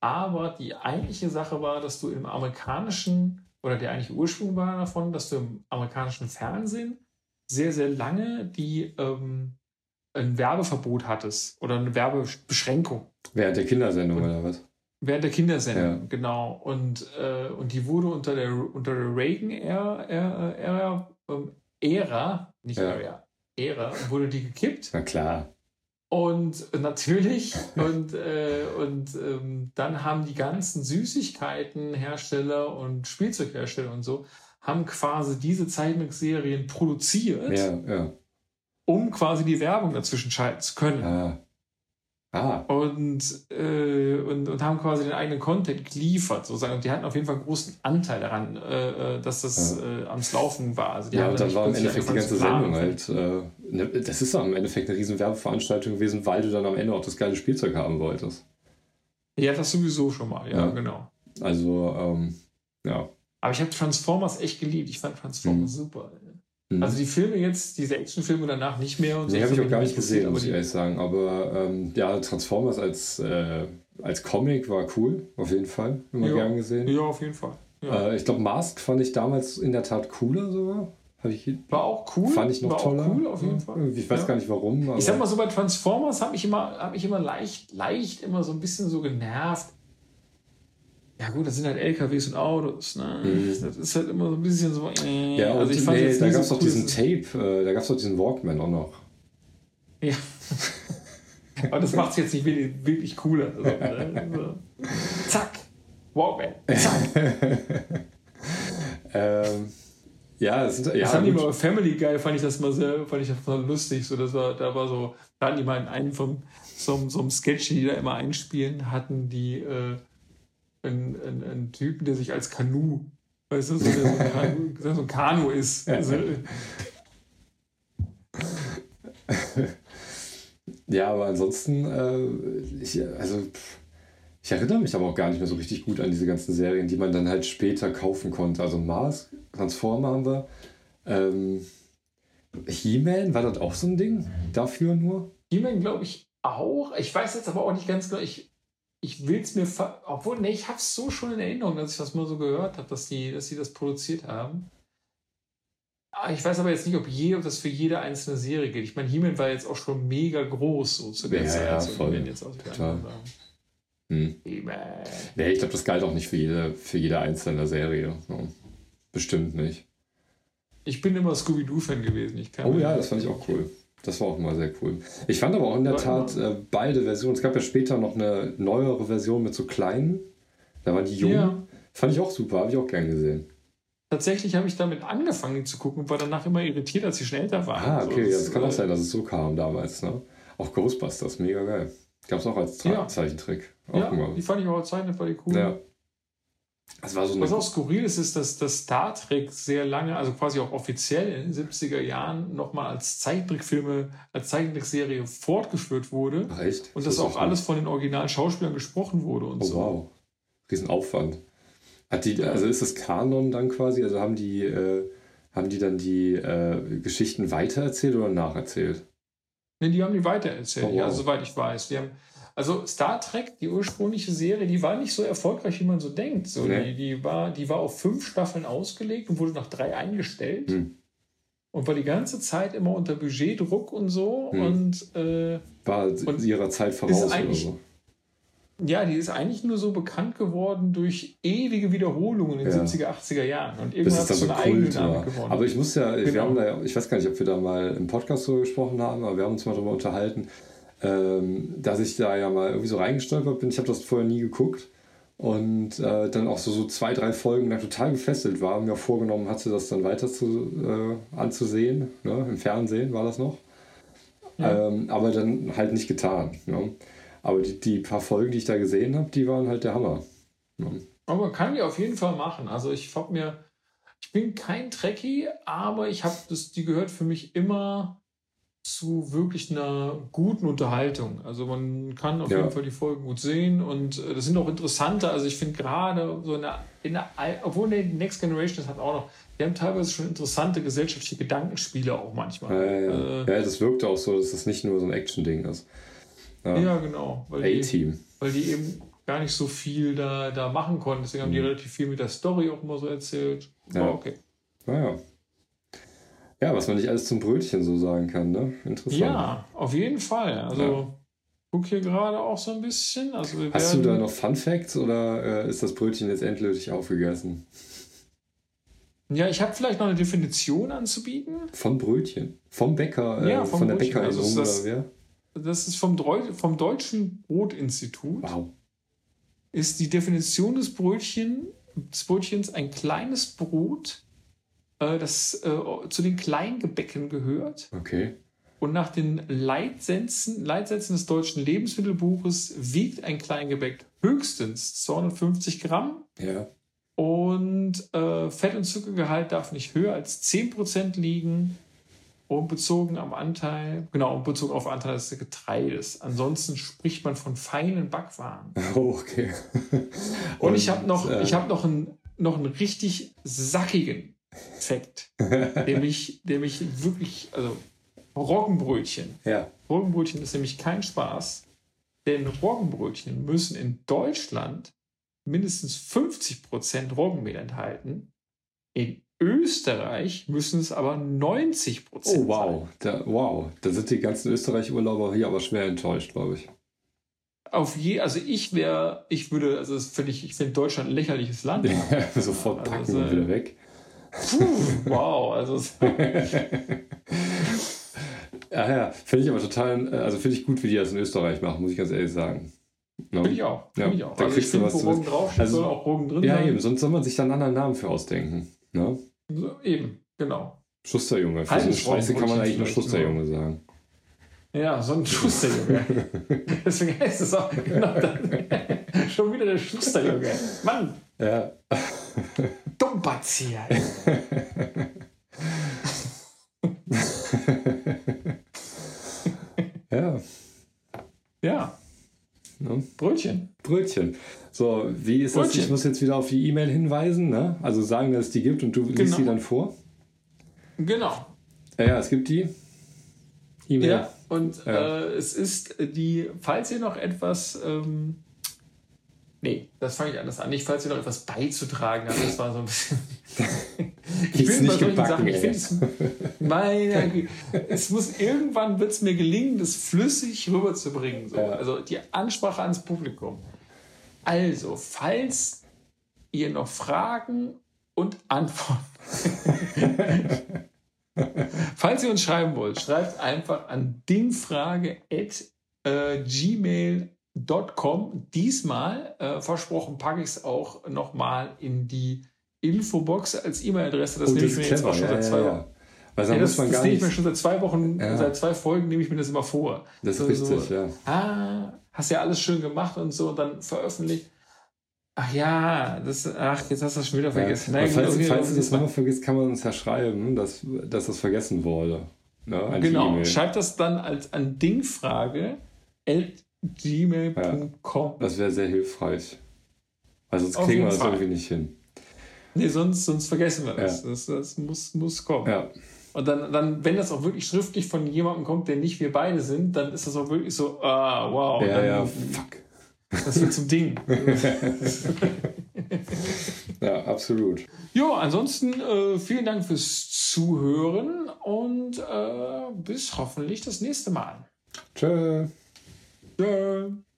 aber die eigentliche Sache war, dass du im amerikanischen, oder der eigentliche Ursprung war davon, dass du im amerikanischen Fernsehen sehr, sehr lange die ähm, ein Werbeverbot hattest oder eine Werbebeschränkung. Während der Kindersendung und, oder was? Während der Kindersendung, ja. genau. Und, äh, und die wurde unter der, unter der Reagan-Ära, Ära, ähm, Ära, nicht ja. Ära, Ära, wurde die gekippt. Na klar. Und natürlich, und, äh, und ähm, dann haben die ganzen Süßigkeitenhersteller und Spielzeughersteller und so, haben quasi diese Zeichnungsserien produziert, ja, ja. Um quasi die Werbung dazwischen schalten zu können. Ah. Ah. Und, äh, und, und haben quasi den eigenen Content geliefert, sozusagen. Und die hatten auf jeden Fall einen großen Anteil daran, äh, äh dass das ja. äh, am Laufen war. Also ja, und dann war im Endeffekt die ganze Sendung halt. Äh, ne, das ist auch im Endeffekt eine riesen Werbeveranstaltung gewesen, weil du dann am Ende auch das geile Spielzeug haben wolltest. Ja, das sowieso schon mal, ja, ja. genau. Also, ähm, ja. Aber ich habe Transformers echt geliebt. Ich fand Transformers mhm. super. Mhm. Also die Filme jetzt, diese Actionfilme danach nicht mehr. Und nee, so, habe ich auch gar nicht gesehen, muss ich ehrlich sagen. Aber ähm, ja, Transformers als, äh, als Comic war cool, auf jeden Fall. Immer ja. gern gesehen. Ja, auf jeden Fall. Ja. Äh, ich glaube, Mask fand ich damals in der Tat cooler sogar. Ich, war auch cool. Fand ich noch war toller. Auch cool, auf jeden Fall. Ich weiß ja. gar nicht warum. ich sag mal so, bei Transformers habe ich immer, hab ich immer leicht, leicht immer so ein bisschen so genervt ja gut, das sind halt LKWs und Autos, ne? Mhm. Das ist halt immer so ein bisschen so. Äh, ja, also ich fand nee, da gab es so doch diesen Tape, äh, da gab es doch diesen Walkman auch noch. Ja. Aber das macht es jetzt nicht wirklich, wirklich cooler. Also, ne? Zack, Walkman, zack. ähm, ja, das, sind, ja, das haben die mal Family Guy, fand ich das mal sehr, fand ich das mal lustig. So, das war, da war so, da hatten die mal in einem vom, so, so einem Sketch, die da immer einspielen, hatten die äh, einen, einen, einen Typen, der sich als Kanu, weißt du, so, der so ein, Kanu, so ein Kanu ist. Also, ja, aber ansonsten, äh, ich, also ich erinnere mich aber auch gar nicht mehr so richtig gut an diese ganzen Serien, die man dann halt später kaufen konnte. Also Mars, Transformer haben wir. Ähm, He-Man, war das auch so ein Ding? Dafür nur? He-Man glaube ich auch. Ich weiß jetzt aber auch nicht ganz genau. Ich, ich will es mir, obwohl, ne, ich habe es so schon in Erinnerung, dass ich das mal so gehört habe, dass die, dass sie das produziert haben. ich weiß aber jetzt nicht, ob, je, ob das für jede einzelne Serie gilt. Ich meine, He-Man war jetzt auch schon mega groß so zu der Ja, Zeit. ja, so voll. Jetzt anderen Sachen. Hm. Nee, ich glaube, das galt auch nicht für jede, für jede einzelne Serie. So. Bestimmt nicht. Ich bin immer Scooby-Doo-Fan gewesen. Ich kann Oh ja, das fand ich auch cool. Das war auch immer sehr cool. Ich fand aber auch in der Tat äh, beide Versionen. Es gab ja später noch eine neuere Version mit so kleinen. Da waren die jung. Ja. Fand ich auch super, habe ich auch gern gesehen. Tatsächlich habe ich damit angefangen, zu gucken und war danach immer irritiert, als sie schon älter waren. Ah, So, okay, ja, das, das kann auch äh, sein, dass es so kam damals. Ne? Auch Ghostbusters, mega geil. Gab es auch als Tra Ja. Zeichentrick. Auch Ja, die fand ich auch als Zeichner voll cool. Ja. Das war so eine. Was auch skurril ist, ist, dass das Star Trek sehr lange, also quasi auch offiziell in den 70er Jahren nochmal als Zeichentrickfilme, als Zeichentrickserie fortgeführt wurde. Ach, echt? Und dass wusste auch alles von den originalen Schauspielern gesprochen wurde und. Oh, so. wow. Riesenaufwand. Hat die, also ist das Kanon dann quasi? Also haben die, äh, haben die dann die äh, Geschichten weitererzählt oder nacherzählt? Nee, die haben die weitererzählt, Oh, wow. ja, soweit ich weiß. Die haben, also Star Trek, die ursprüngliche Serie, die war nicht so erfolgreich, wie man so denkt. So, Nee. die, die, war, die war auf fünf Staffeln ausgelegt und wurde nach drei eingestellt. Hm. Und war die ganze Zeit immer unter Budgetdruck und so. Hm. Und äh, War Und ihrer Zeit voraus oder so? ja, die ist eigentlich nur so bekannt geworden durch ewige Wiederholungen in den Ja. 70er, 80er Jahren. Und irgendwann es hat es so eine Kult war. Gewonnen. Aber ich muss ja, wir Genau. haben da, ja- ich weiß gar nicht, ob wir da mal im Podcast so gesprochen haben, aber wir haben uns mal darüber unterhalten, ähm, dass ich da ja mal irgendwie so reingestolpert bin. Ich habe das vorher nie geguckt und äh, dann auch so, so zwei, drei Folgen lang total gefesselt war und mir vorgenommen hatte, das dann weiter zu, äh, anzusehen. Ne? Im Fernsehen war das noch. Ja. Ähm, aber dann halt nicht getan. Ne? Aber die, die paar Folgen, die ich da gesehen habe, die waren halt der Hammer. Ne? Aber man kann die auf jeden Fall machen. Also ich hab mir, ich bin kein Trekkie, aber ich habe das, die gehört für mich immer zu wirklich einer guten Unterhaltung. Also man kann auf Ja. jeden Fall die Folgen gut sehen und äh, das sind auch interessante. Also ich finde gerade so in der, in der, obwohl die Next Generation das hat auch noch, die haben teilweise schon interessante gesellschaftliche Gedankenspiele auch manchmal. Ja, ja. Äh, ja, das wirkte auch so, dass das nicht nur so ein Action-Ding ist. Ja. genau. Weil die, A-Team. weil die eben gar nicht so viel da, da machen konnten. Deswegen haben die Mhm. relativ viel mit der Story auch immer so erzählt. Ja. War okay. Naja. Ja, was man nicht alles zum Brötchen so sagen kann, ne? Interessant. Ja, auf jeden Fall. Also Ja. guck hier gerade auch so ein bisschen. Also Hast du da noch Fun Facts oder äh, ist das Brötchen jetzt endgültig aufgegessen? Ja, ich habe vielleicht noch eine Definition anzubieten. Vom Brötchen? Vom Bäcker? Äh, Ja, vom von der Brötchen. Bäckerin Also ist oder das- wer? Das ist vom, Dreu vom Deutschen Brotinstitut. Wow. Ist die Definition des, Brötchen, des Brötchens ein kleines Brot, das äh, zu den Kleingebäcken gehört. Okay. Und nach den Leitsätzen, Leitsätzen des deutschen Lebensmittelbuches wiegt ein Kleingebäck höchstens 250 Gramm Ja. Und äh, Fett- und Zuckergehalt darf nicht höher als 10% liegen. Und bezogen am Anteil, genau, und bezogen auf Anteil des Getreides. Ansonsten spricht man von feinen Backwaren. Oh, okay. Und, ich habe noch, äh, ich hab noch, einen, noch einen richtig sackigen Mich, der mich wirklich, also Roggenbrötchen. ja. Roggenbrötchen ist nämlich kein Spaß, denn Roggenbrötchen müssen in Deutschland mindestens 50% Roggenmehl enthalten. In Österreich müssen es aber 90% Oh, wow. Da, wow. Da sind die ganzen Österreich-Urlauber hier aber schwer enttäuscht, glaube ich. sein. Auf je, also ich wäre, ich würde, also das finde ich, ich finde Deutschland ein lächerliches Land. Sofort Also, packen äh, und wieder weg. Puh, wow, also Ja, ja, finde ich aber total, also finde ich gut, wie die das in Österreich machen, muss ich ganz ehrlich sagen. Ne? finde ich auch. Ja, Finde ich auch. da Also kriegst du was wo zu- Roggen draufsteht, also- soll auch Roggen drin Ja, sein. eben, sonst soll man sich dann einen anderen Namen für ausdenken. Ne? So, eben, genau. Schusterjunge. Für so Scheiße kann man eigentlich nur Schusterjunge sagen. Ja, so ein Schusterjunge. Deswegen heißt es auch genau dann. Schon wieder der Schusterjunge. Mann, Ja. Dumperzieher. ja. Ja, Ne? Brötchen. Brötchen. So, wie ist das? Brötchen. Ich muss jetzt wieder auf die E-Mail hinweisen, ne? Also sagen, dass es die gibt und du liest Genau. sie dann vor. Genau. Ja, ja, es gibt die. E-Mail. Ja, und Ja. Äh, es ist die, falls ihr noch etwas ähm, Nee, das fange ich anders an. Nicht, falls ihr noch etwas beizutragen habt. Das war so ein bisschen. ich bin nicht gebacken, Sachen, ich finde es, meine, es muss irgendwann wird es mir gelingen, das flüssig rüberzubringen. So. Ja. Also die Ansprache ans Publikum. Also, falls ihr noch Fragen und Antworten. falls ihr uns schreiben wollt, schreibt einfach an dingfrage.gmail.com Com. Diesmal, äh, versprochen, packe ich es auch nochmal in die Infobox als E-Mail-Adresse. Das oh, nehme ich mir jetzt auch schon seit zwei Wochen. Weil ja, das, das nehme ich mir schon seit zwei Wochen, ja. seit zwei Folgen nehme ich mir das immer vor. Das ist so, richtig, so, ja. Ah, hast ja alles schön gemacht und so und dann veröffentlicht. Ach ja, das, ach, jetzt hast du das schon wieder vergessen. Ja. Nein, falls, okay, falls du das nochmal vergisst, kann man uns ja schreiben, dass, dass das vergessen wurde. Ne, genau, schreibt das dann als an Dingfrage gmail.com. Ja, das wäre sehr hilfreich. Weil sonst Auf kriegen wir das Fall. irgendwie nicht hin. Nee, sonst, sonst vergessen wir das. Ja. Das, das muss, muss kommen. Ja. Und dann, dann, wenn das auch wirklich schriftlich von jemandem kommt, der nicht wir beide sind, dann ist das auch wirklich so, ah, wow. Ja, dann, ja, fuck. Das wird zum Ding. ja, absolut. Jo, ansonsten äh, vielen Dank fürs Zuhören und äh, bis hoffentlich das nächste Mal. Tschö.